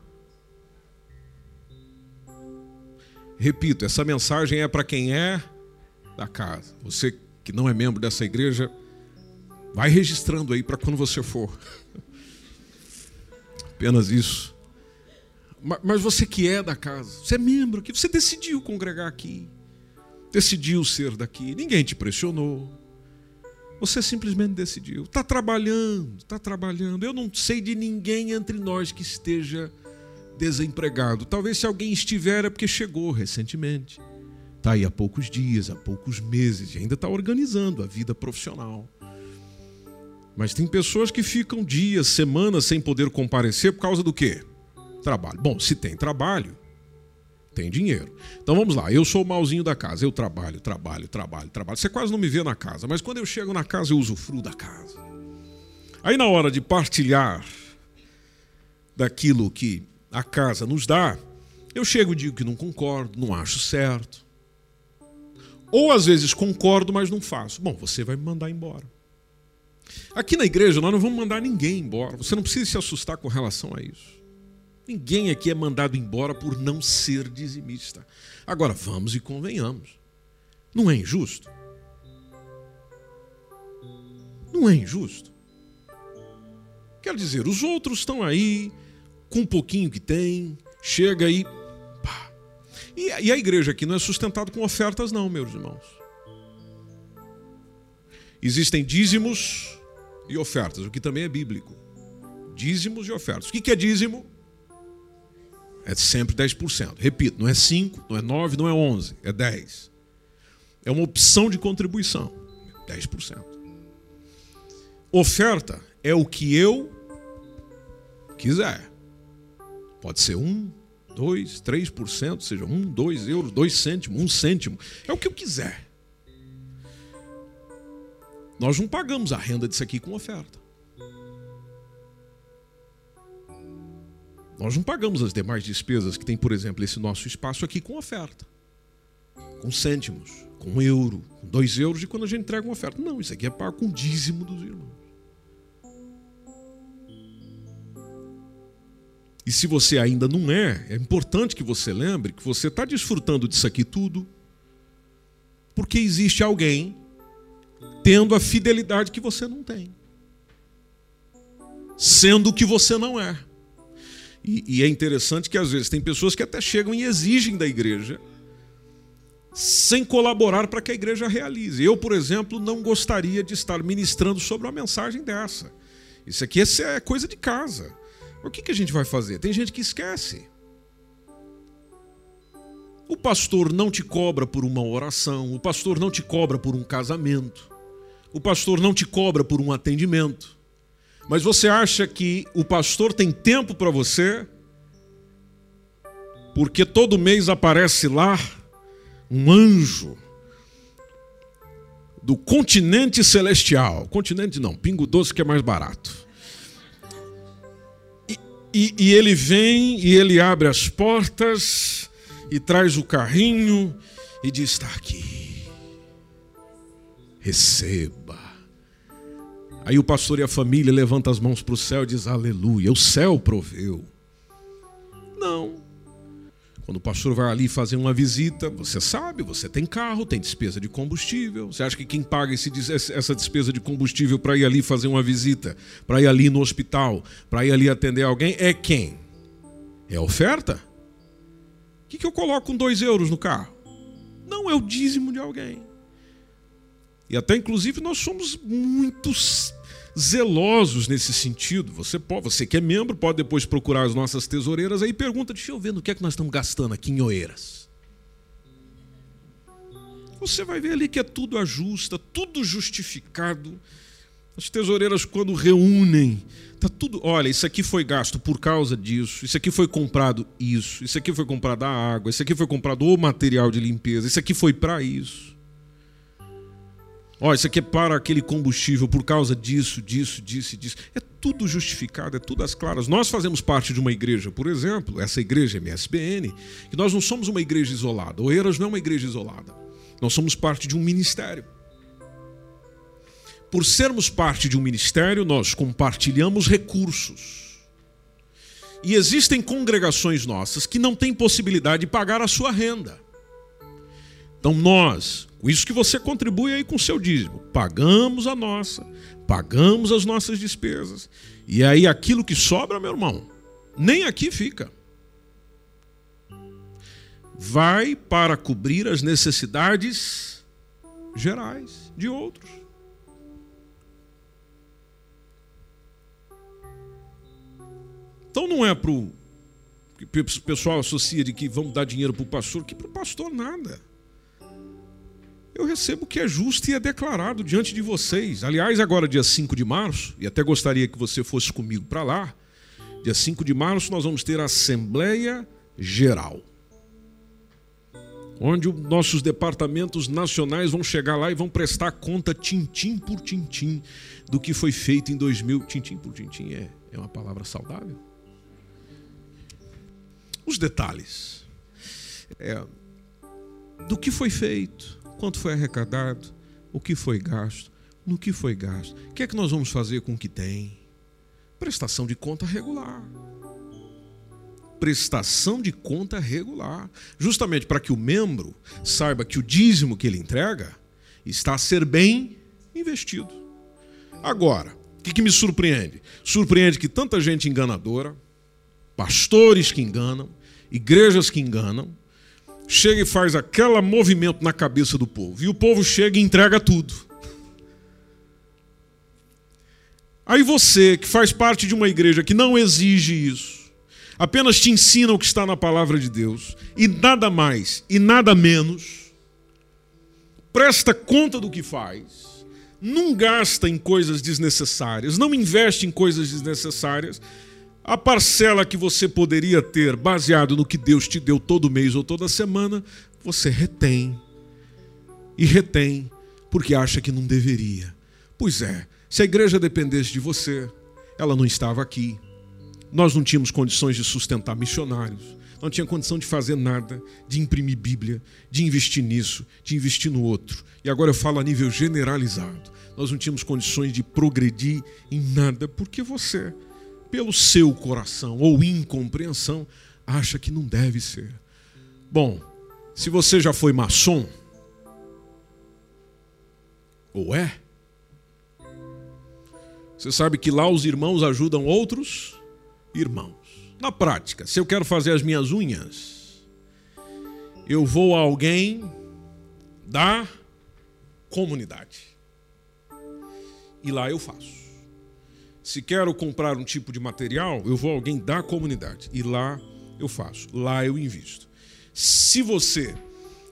repito, essa mensagem é para quem é da casa. Você que não é membro dessa igreja, Vai registrando aí para quando você for. Apenas isso. Mas você que é da casa, você é membro aqui, você decidiu congregar aqui, decidiu ser daqui, ninguém te pressionou. Você simplesmente decidiu. Está trabalhando, está trabalhando. Eu não sei de ninguém entre nós que esteja desempregado. Talvez se alguém estiver é porque chegou recentemente. Está aí há poucos dias, há poucos meses, e ainda está organizando a vida profissional. Mas tem pessoas que ficam dias, semanas sem poder comparecer por causa do quê? Trabalho. Bom, se tem trabalho, tem dinheiro. Então vamos lá, eu sou o malzinho da casa, eu trabalho, trabalho, trabalho, trabalho. Você quase não me vê na casa, mas quando eu chego na casa eu usufruo da casa. Aí na hora de partilhar daquilo que a casa nos dá, eu chego e digo que não concordo, não acho certo. Ou às vezes concordo, mas não faço. Bom, você vai me mandar embora. Aqui na igreja nós não vamos mandar ninguém embora. Você não precisa se assustar com relação a isso. Ninguém aqui é mandado embora por não ser dizimista. Agora, vamos e convenhamos. Não é injusto? Não é injusto? Quer dizer, os outros estão aí, com um pouquinho que tem, chega aí. Pá. E, e a igreja aqui não é sustentada com ofertas, não, meus irmãos. Existem dízimos e ofertas, o que também é bíblico. Dízimos e ofertas. O que é dízimo? É sempre 10%. Repito, não é 5, não é 9, não é 11, é 10. É uma opção de contribuição. 10%. Oferta é o que eu quiser. Pode ser 1, 2, 3%, seja 1, 2 euros, 2 cêntimos, 1 cêntimo. É o que eu quiser. Nós não pagamos a renda disso aqui com oferta. Nós não pagamos as demais despesas que tem, por exemplo, esse nosso espaço aqui com oferta. Com cêntimos, com um euro, com dois euros e quando a gente entrega uma oferta. Não, isso aqui é pago com dízimo dos irmãos. E se você ainda não é, é importante que você lembre que você está desfrutando disso aqui tudo, porque existe alguém tendo a fidelidade que você não tem. sendo o que você não é. E, e, é interessante que às vezes tem pessoas que até chegam e exigem da igreja sem colaborar para que a igreja realize. Eu, por exemplo, não gostaria de estar ministrando sobre uma mensagem dessa. Isso aqui é coisa de casa. O que, que a gente vai fazer? Tem gente que esquece. O pastor não te cobra por uma oração, o pastor não te cobra por um casamento, o pastor não te cobra por um atendimento. Mas você acha que o pastor tem tempo para você? Porque todo mês aparece lá um anjo do continente celestial. Continente não, Pingo Doce que é mais barato. E, e, e ele vem e ele abre as portas e traz o carrinho e diz: Está aqui. Receba. Aí o pastor e a família levanta as mãos para o céu e diz: Aleluia, o céu proveu. Não. Quando o pastor vai ali fazer uma visita, você sabe, você tem carro, tem despesa de combustível. Você acha que quem paga esse, essa despesa de combustível para ir ali fazer uma visita, para ir ali no hospital, para ir ali atender alguém, é quem? É a oferta? O que, que eu coloco com dois euros no carro? Não, é o dízimo de alguém. E até, inclusive, nós somos muitos zelosos nesse sentido. Você pode, você que é membro, pode depois procurar as nossas tesoureiras aí pergunta: deixa eu ver no que é que nós estamos gastando aqui em Oeiras. Você vai ver ali que é tudo ajusta, tudo justificado. As tesoureiras, quando reúnem, tá tudo. Olha, isso aqui foi gasto por causa disso, isso aqui foi comprado isso, isso aqui foi comprado a água, isso aqui foi comprado o material de limpeza, isso aqui foi para isso. Ó, isso aqui é para aquele combustível por causa disso, disso, disso, disso. É tudo justificado, é tudo às claras. Nós fazemos parte de uma igreja, por exemplo, essa igreja MSBN, que nós não somos uma igreja isolada. Oeiras não é uma igreja isolada. Nós somos parte de um ministério. Por sermos parte de um ministério, nós compartilhamos recursos. E existem congregações nossas que não têm possibilidade de pagar a sua renda. Então nós, isso que você contribui aí com o seu dízimo, pagamos a nossa, pagamos as nossas despesas. E aí aquilo que sobra, meu irmão, nem aqui fica. Vai para cobrir as necessidades gerais de outros. Então não é para o pessoal associa de que vamos dar dinheiro para o pastor, que para o pastor nada. Eu recebo o que é justo e é declarado diante de vocês. Aliás, agora, dia 5 de março, e até gostaria que você fosse comigo para lá, dia 5 de março nós vamos ter a Assembleia Geral. Onde os nossos departamentos nacionais vão chegar lá e vão prestar conta tintim por tintim do que foi feito em 2000. Tintim por tintim é, é uma palavra saudável? os detalhes é, do que foi feito, quanto foi arrecadado, o que foi gasto, no que foi gasto, o que é que nós vamos fazer com o que tem. Prestação de conta regular. Prestação de conta regular. Justamente para que o membro saiba que o dízimo que ele entrega está a ser bem investido. Agora, o que, que me surpreende? Surpreende que tanta gente enganadora, pastores que enganam, igrejas que enganam, chega e faz aquele movimento na cabeça do povo. E o povo chega e entrega tudo. Aí você, que faz parte de uma igreja que não exige isso, apenas te ensina o que está na palavra de Deus, e nada mais e nada menos, presta conta do que faz, não gasta em coisas desnecessárias, não investe em coisas desnecessárias, a parcela que você poderia ter baseado no que Deus te deu todo mês ou toda semana, você retém. E retém porque acha que não deveria. Pois é, se a igreja dependesse de você, ela não estava aqui. Nós não tínhamos condições de sustentar missionários, não tinha condição de fazer nada, de imprimir Bíblia, de investir nisso, de investir no outro. E agora eu falo a nível generalizado. Nós não tínhamos condições de progredir em nada porque você pelo seu coração ou incompreensão, acha que não deve ser. Bom, se você já foi maçom, ou é, Você sabe que lá os irmãos ajudam outros irmãos. Na prática, se eu quero fazer as minhas unhas, eu vou a alguém da comunidade. E lá eu faço. Se quero comprar um tipo de material, eu vou a alguém da comunidade. E lá eu faço. Lá eu invisto. Se você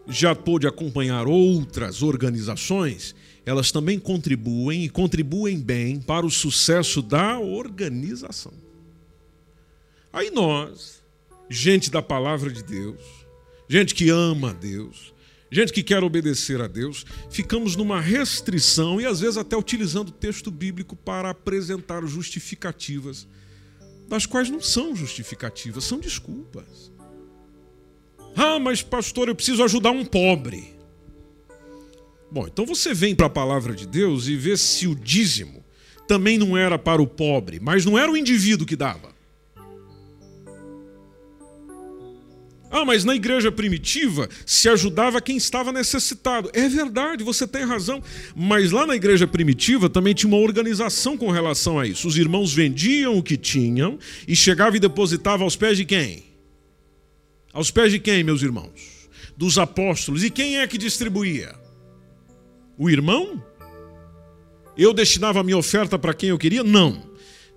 já pôde acompanhar outras organizações, elas também contribuem e contribuem bem para o sucesso da organização. Aí nós, gente da palavra de Deus, gente que ama Deus, gente que quer obedecer a Deus, ficamos numa restrição e às vezes até utilizando o texto bíblico para apresentar justificativas, das quais não são justificativas, são desculpas. Ah, mas pastor, eu preciso ajudar um pobre. Bom, então você vem para a palavra de Deus e vê se o dízimo também não era para o pobre, mas não era o indivíduo que dava. Ah, mas na igreja primitiva se ajudava quem estava necessitado. É verdade, você tem razão. Mas lá na igreja primitiva também tinha uma organização com relação a isso. Os irmãos vendiam o que tinham e chegavam e depositavam aos pés de quem? Aos pés de quem, meus irmãos? Dos apóstolos. E quem é que distribuía? O irmão? Eu destinava a minha oferta para quem eu queria? Não.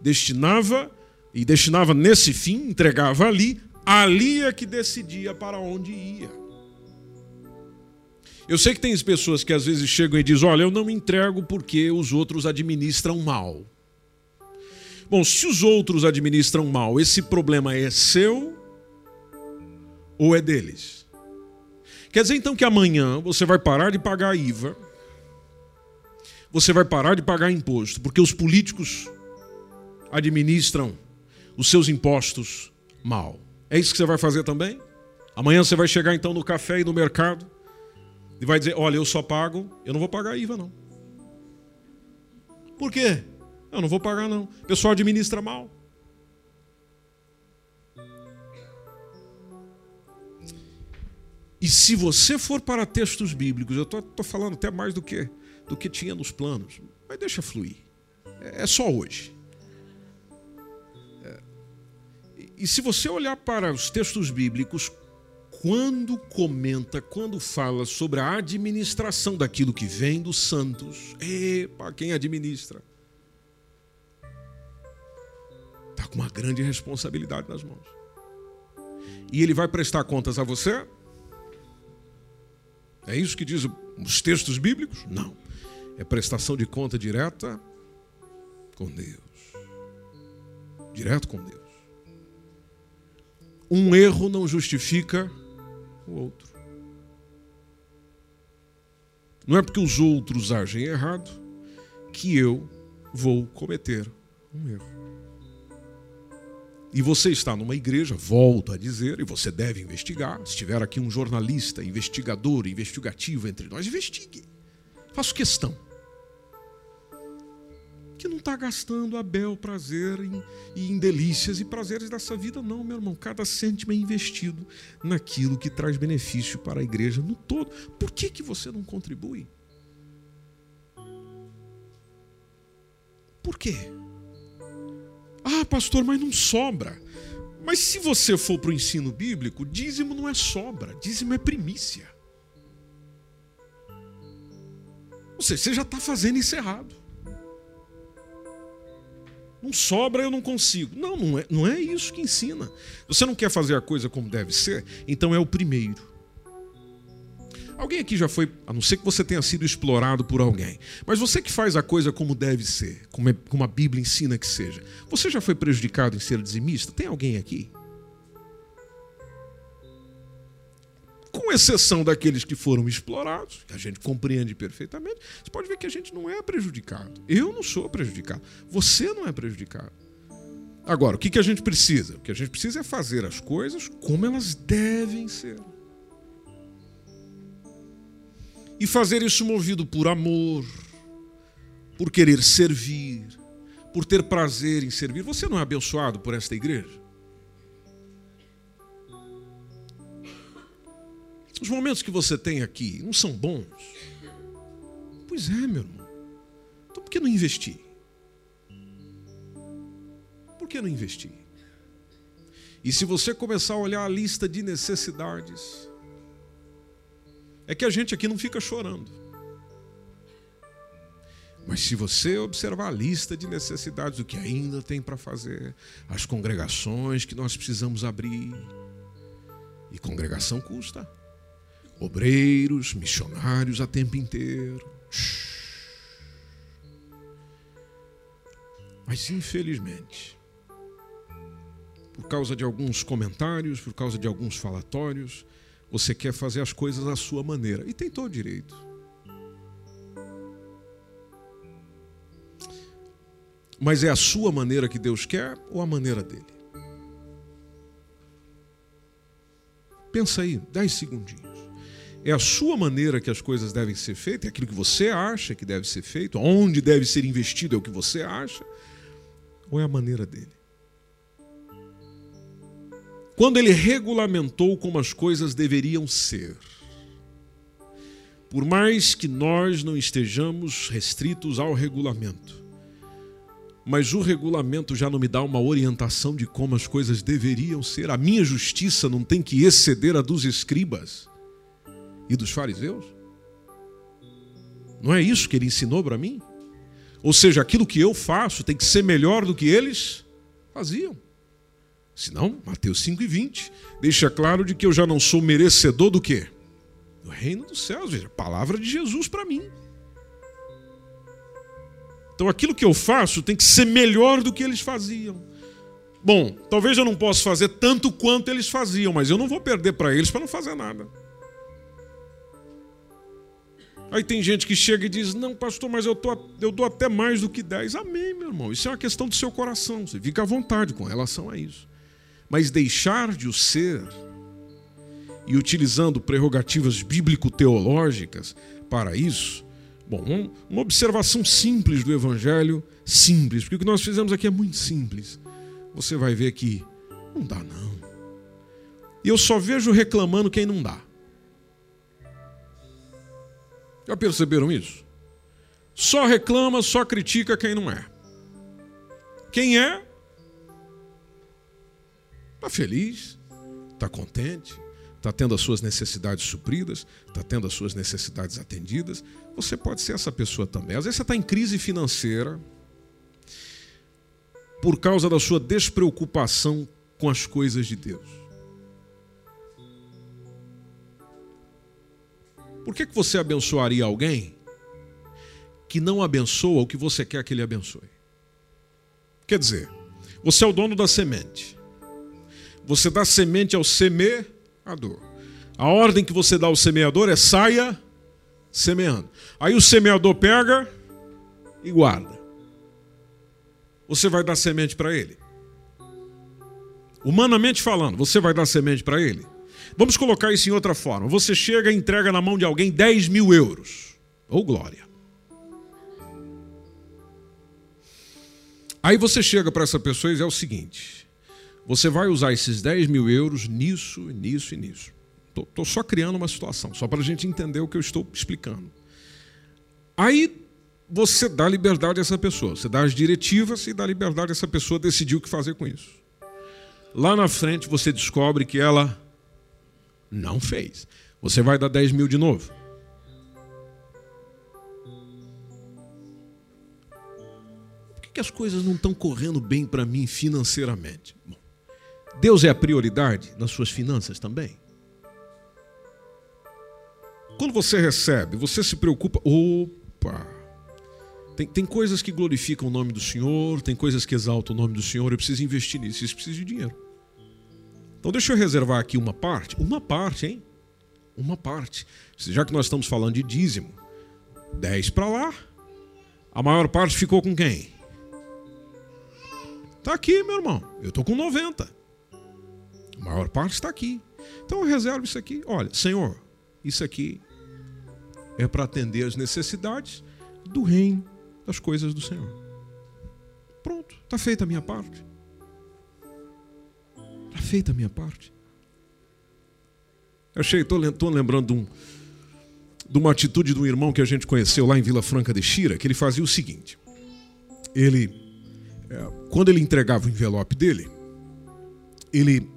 Destinava e destinava nesse fim, entregava ali, ali é que decidia para onde ia. Eu sei que tem pessoas que às vezes chegam e dizem: Olha, eu não me entrego porque os outros administram mal. Bom, se os outros administram mal, esse problema é seu ou é deles? Quer dizer então que amanhã você vai parar de pagar IVA, você vai parar de pagar imposto, porque os políticos administram os seus impostos mal. É isso que você vai fazer também? Amanhã você vai chegar então no café e no mercado e vai dizer: Olha, eu só pago, eu não vou pagar IVA não. Por quê? Eu não vou pagar não. O pessoal administra mal. E se você for para textos bíblicos, eu estou falando até mais do que, do que tinha nos planos, mas deixa fluir. É, é só hoje. E se você olhar para os textos bíblicos, quando comenta, quando fala sobre a administração daquilo que vem dos santos, epa, quem administra? Está com uma grande responsabilidade nas mãos. E ele vai prestar contas a você? É isso que diz os textos bíblicos? Não. É prestação de conta direta com Deus. Direto com Deus. Um erro não justifica o outro. Não é porque os outros agem errado que eu vou cometer um erro. E você está numa igreja, volto a dizer, e você deve investigar. Se tiver aqui um jornalista, investigador, investigativo entre nós, investigue. Faço questão. Que não está gastando a bel prazer em, em delícias e prazeres dessa vida, não, meu irmão. Cada cêntimo é investido naquilo que traz benefício para a igreja no todo. Por que, que você não contribui? Por quê? Ah, pastor, mas não sobra. Mas se você for para o ensino bíblico, dízimo não é sobra, dízimo é primícia. Ou seja, você já está fazendo isso errado. Não sobra, eu não consigo. Não, não é, não é isso que ensina. Você não quer fazer a coisa como deve ser? Então é o primeiro. Alguém aqui já foi, a não ser que você tenha sido explorado por alguém, mas você que faz a coisa como deve ser, como, é, como a Bíblia ensina que seja, você já foi prejudicado em ser dizimista? Tem alguém aqui? Com exceção daqueles que foram explorados, que a gente compreende perfeitamente, você pode ver que a gente não é prejudicado. Eu não sou prejudicado. Você não é prejudicado. Agora, o que a gente precisa? O que a gente precisa é fazer as coisas como elas devem ser. E fazer isso movido por amor, por querer servir, por ter prazer em servir. Você não é abençoado por esta igreja? Os momentos que você tem aqui não são bons? Pois é, meu irmão. Então por que não investir? que não investir? E se você começar a olhar a lista de necessidades, é que a gente aqui não fica chorando. Mas se você observar a lista de necessidades, o que ainda tem para fazer, as congregações que nós precisamos abrir, e congregação custa. Obreiros, missionários a tempo inteiro. Mas infelizmente, por causa de alguns comentários, por causa de alguns falatórios, você quer fazer as coisas à sua maneira. E tem todo direito. Mas é a sua maneira que Deus quer ou a maneira dele? Pensa aí, dez segundinhos. É a sua maneira que as coisas devem ser feitas, é aquilo que você acha que deve ser feito, onde deve ser investido é o que você acha, ou é a maneira dele? Quando ele regulamentou como as coisas deveriam ser, por mais que nós não estejamos restritos ao regulamento, mas o regulamento já não me dá uma orientação de como as coisas deveriam ser. A minha justiça não tem que exceder a dos escribas e dos fariseus? Não é isso que ele ensinou para mim? Ou seja, aquilo que eu faço tem que ser melhor do que eles faziam. Senão, Mateus 5 e 20 deixa claro de que eu já não sou merecedor do quê? Do reino dos céus, veja, palavra de Jesus para mim. Então aquilo que eu faço tem que ser melhor do que eles faziam. Bom, talvez eu não possa fazer tanto quanto eles faziam, mas eu não vou perder para eles para não fazer nada. Aí tem gente que chega e diz: Não, pastor, mas eu, tô, eu dou até mais do que 10. Amém, meu irmão. Isso é uma questão do seu coração. Você fica à vontade com relação a isso. Mas deixar de o ser e utilizando prerrogativas bíblico-teológicas para isso, Bom, uma observação simples do Evangelho, simples, porque o que nós fizemos aqui é muito simples. Você vai ver que não dá, não. E eu só vejo reclamando quem não dá. Já perceberam isso? Só reclama, só critica quem não é. Quem é, está feliz, está contente, está tendo as suas necessidades supridas, está tendo as suas necessidades atendidas, você pode ser essa pessoa também. Às vezes você está em crise financeira por causa da sua despreocupação com as coisas de Deus. Por que, que você abençoaria alguém que não abençoa o que você quer que ele abençoe? Quer dizer, você é o dono da semente. Você dá semente ao semeador. A ordem que você dá ao semeador é saia semeando. Aí o semeador pega e guarda. Você vai dar semente para ele? Humanamente falando, você vai dar semente para ele? Vamos colocar isso em outra forma. Você chega e entrega na mão de alguém 10 mil euros. Ou oh, glória. Aí você chega para essa pessoa e diz é o seguinte: você vai usar esses 10 mil euros nisso, nisso e nisso. Estou só criando uma situação, só para a gente entender o que eu estou explicando. Aí você dá liberdade a essa pessoa, você dá as diretivas e dá liberdade a essa pessoa decidir o que fazer com isso. Lá na frente você descobre que ela não fez. Você vai dar 10 mil de novo. Por que, que as coisas não estão correndo bem para mim financeiramente? Bom, Deus é a prioridade nas suas finanças também? Quando você recebe, você se preocupa. Opa! Tem, tem coisas que glorificam o nome do Senhor, tem coisas que exaltam o nome do Senhor, eu preciso investir nisso, isso precisa de dinheiro. Então deixa eu reservar aqui uma parte, uma parte, hein? Uma parte. Já que nós estamos falando de dízimo, 10 para lá, a maior parte ficou com quem? Está aqui, meu irmão. Eu estou com 90. A maior parte está aqui. Então eu reservo isso aqui. Olha, Senhor, isso aqui é para atender as necessidades do reino das coisas do Senhor. Pronto, está feita a minha parte. Está feita a minha parte. Eu achei, estou lembrando de, um, de uma atitude de um irmão que a gente conheceu lá em Vila Franca de Xira, que ele fazia o seguinte: ele é, quando ele entregava o envelope dele, ele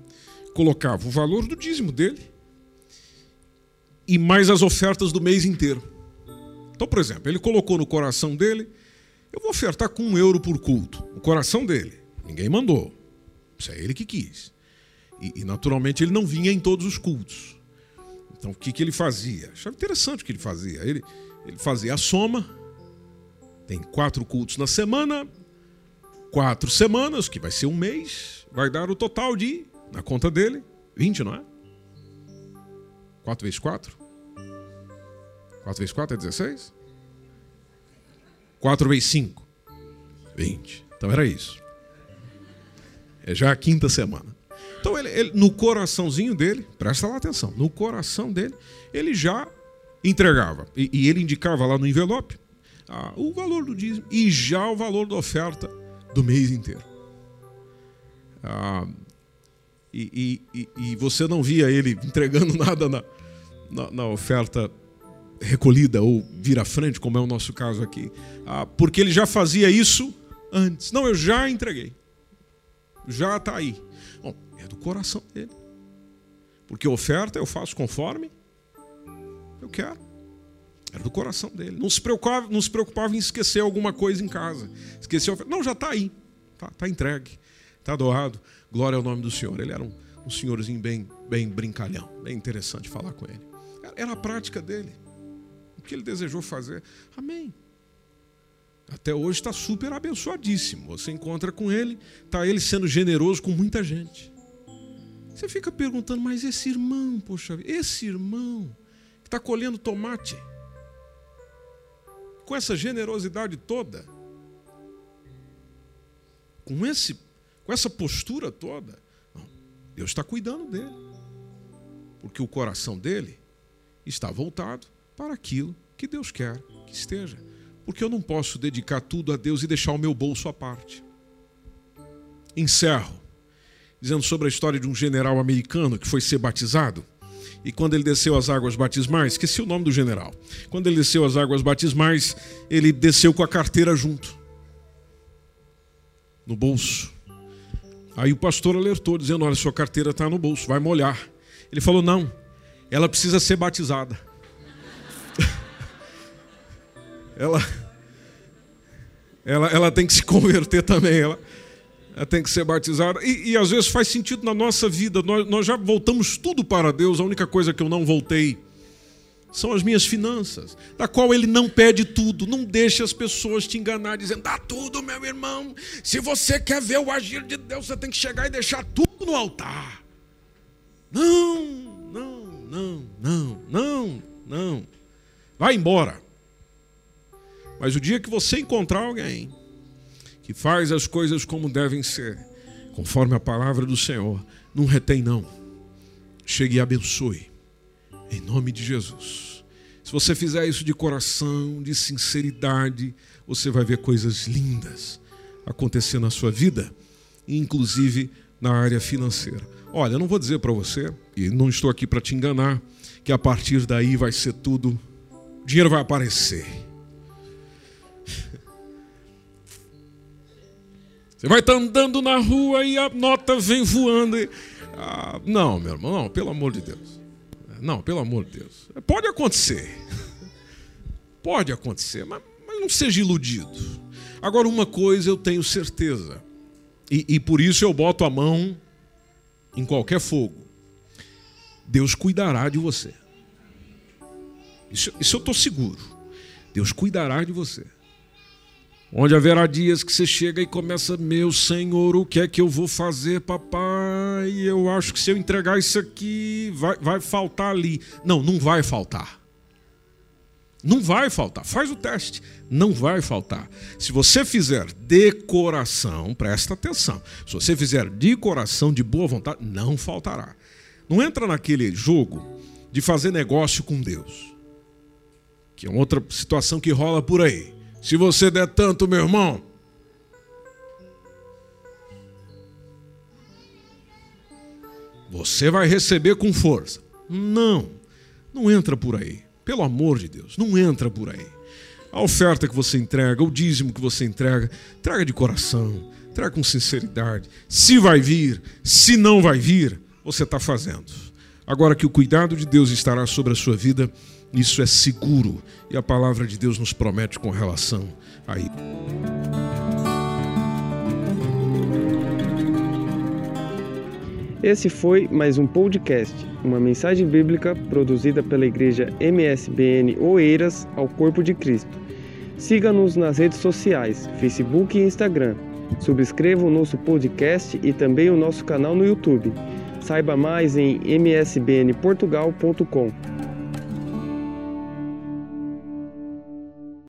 colocava o valor do dízimo dele e mais as ofertas do mês inteiro. Então, por exemplo, ele colocou no coração dele: eu vou ofertar com um euro por culto. O coração dele. Ninguém mandou. Isso é ele que quis. E, e naturalmente ele não vinha em todos os cultos. Então o que, que ele fazia? Achava interessante o que ele fazia. Ele, ele fazia a soma. Tem quatro cultos na semana, quatro semanas, que vai ser um mês, vai dar o total de, na conta dele, 20, não é? 4 vezes 4? 4 vezes 4 é 16? 4 vezes 5? 20. Então era isso. É já a quinta semana. Então ele, ele, no coraçãozinho dele, presta lá atenção, no coração dele, ele já entregava. E, e ele indicava lá no envelope ah, o valor do dízimo e já o valor da oferta do mês inteiro. Ah, e, e, e, você não via ele entregando nada na, na, na, oferta recolhida ou vir à frente, como é o nosso caso aqui, ah, porque ele já fazia isso antes. Não, eu já entreguei, já está aí. Do coração dele, porque oferta eu faço conforme eu quero. Era do coração dele. Não se preocupava, não se preocupava em esquecer alguma coisa em casa. Esqueceu. Não, já está aí. Está tá entregue. Está doado. Glória ao nome do Senhor. Ele era um, um senhorzinho bem, bem brincalhão. Bem interessante falar com ele. Era a prática dele. O que ele desejou fazer. Amém. Até hoje está super abençoadíssimo. Você encontra com ele, está ele sendo generoso com muita gente. Você fica perguntando, mas esse irmão, poxa, esse irmão que está colhendo tomate, com essa generosidade toda, com, esse, com essa postura toda, Deus está cuidando dele. Porque o coração dele está voltado para aquilo que Deus quer que esteja. Porque eu não posso dedicar tudo a Deus e deixar o meu bolso à parte. Encerro dizendo sobre a história de um general americano que foi ser batizado. E quando ele desceu as águas batismais, esqueci o nome do general. Quando ele desceu as águas batismais, ele desceu com a carteira junto, no bolso. Aí o pastor alertou, dizendo: Olha, sua carteira está no bolso, vai molhar. Ele falou: Não, ela precisa ser batizada. ela, ela, ela tem que se converter também. Ela, tem que ser batizada. E, e, às vezes faz sentido na nossa vida. Nós, nós já voltamos tudo para Deus. A única coisa que eu não voltei são as minhas finanças, da qual ele não pede tudo. Não deixe as pessoas te enganar dizendo: dá tudo, meu irmão. Se você quer ver o agir de Deus, você tem que chegar e deixar tudo no altar. Não, não, não, não, não, não. Vai embora. Mas o dia que você encontrar alguém que faz as coisas como devem ser, conforme a palavra do Senhor. Não retém, não. Chegue e abençoe, em nome de Jesus. Se você fizer isso de coração, de sinceridade, você vai ver coisas lindas acontecer na sua vida, inclusive na área financeira. Olha, eu não vou dizer para você, e não estou aqui para te enganar, que a partir daí vai ser tudo, o dinheiro vai aparecer Você vai estar andando na rua e a nota vem voando. E... Ah, não, meu irmão, não, pelo amor de Deus. Não, pelo amor de Deus. Pode acontecer. Pode acontecer, mas, mas não seja iludido. Agora, uma coisa eu tenho certeza, e, e por isso eu boto a mão em qualquer fogo: Deus cuidará de você. Isso, isso eu estou seguro. Deus cuidará de você. Onde haverá dias que você chega e começa, meu Senhor, o que é que eu vou fazer, papai? Eu acho que se eu entregar isso aqui, vai, vai faltar ali. Não, não vai faltar. Não vai faltar. Faz o teste. Não vai faltar. Se você fizer de coração, presta atenção. Se você fizer de coração, de boa vontade, não faltará. Não entra naquele jogo de fazer negócio com Deus, que é outra situação que rola por aí. Se você der tanto, meu irmão, você vai receber com força. Não, não entra por aí. Pelo amor de Deus, não entra por aí. A oferta que você entrega, o dízimo que você entrega, traga de coração, Entrega com sinceridade. Se vai vir, se não vai vir, você está fazendo. Agora que o cuidado de Deus estará sobre a sua vida, isso é seguro. E a palavra de Deus nos promete com relação a isso. Esse foi mais um podcast, uma mensagem bíblica produzida pela igreja MSBN Oeiras ao Corpo de Cristo. Siga-nos nas redes sociais, Facebook e Instagram. Subscreva o nosso podcast e também o nosso canal no YouTube. Saiba mais em msbnportugal.com.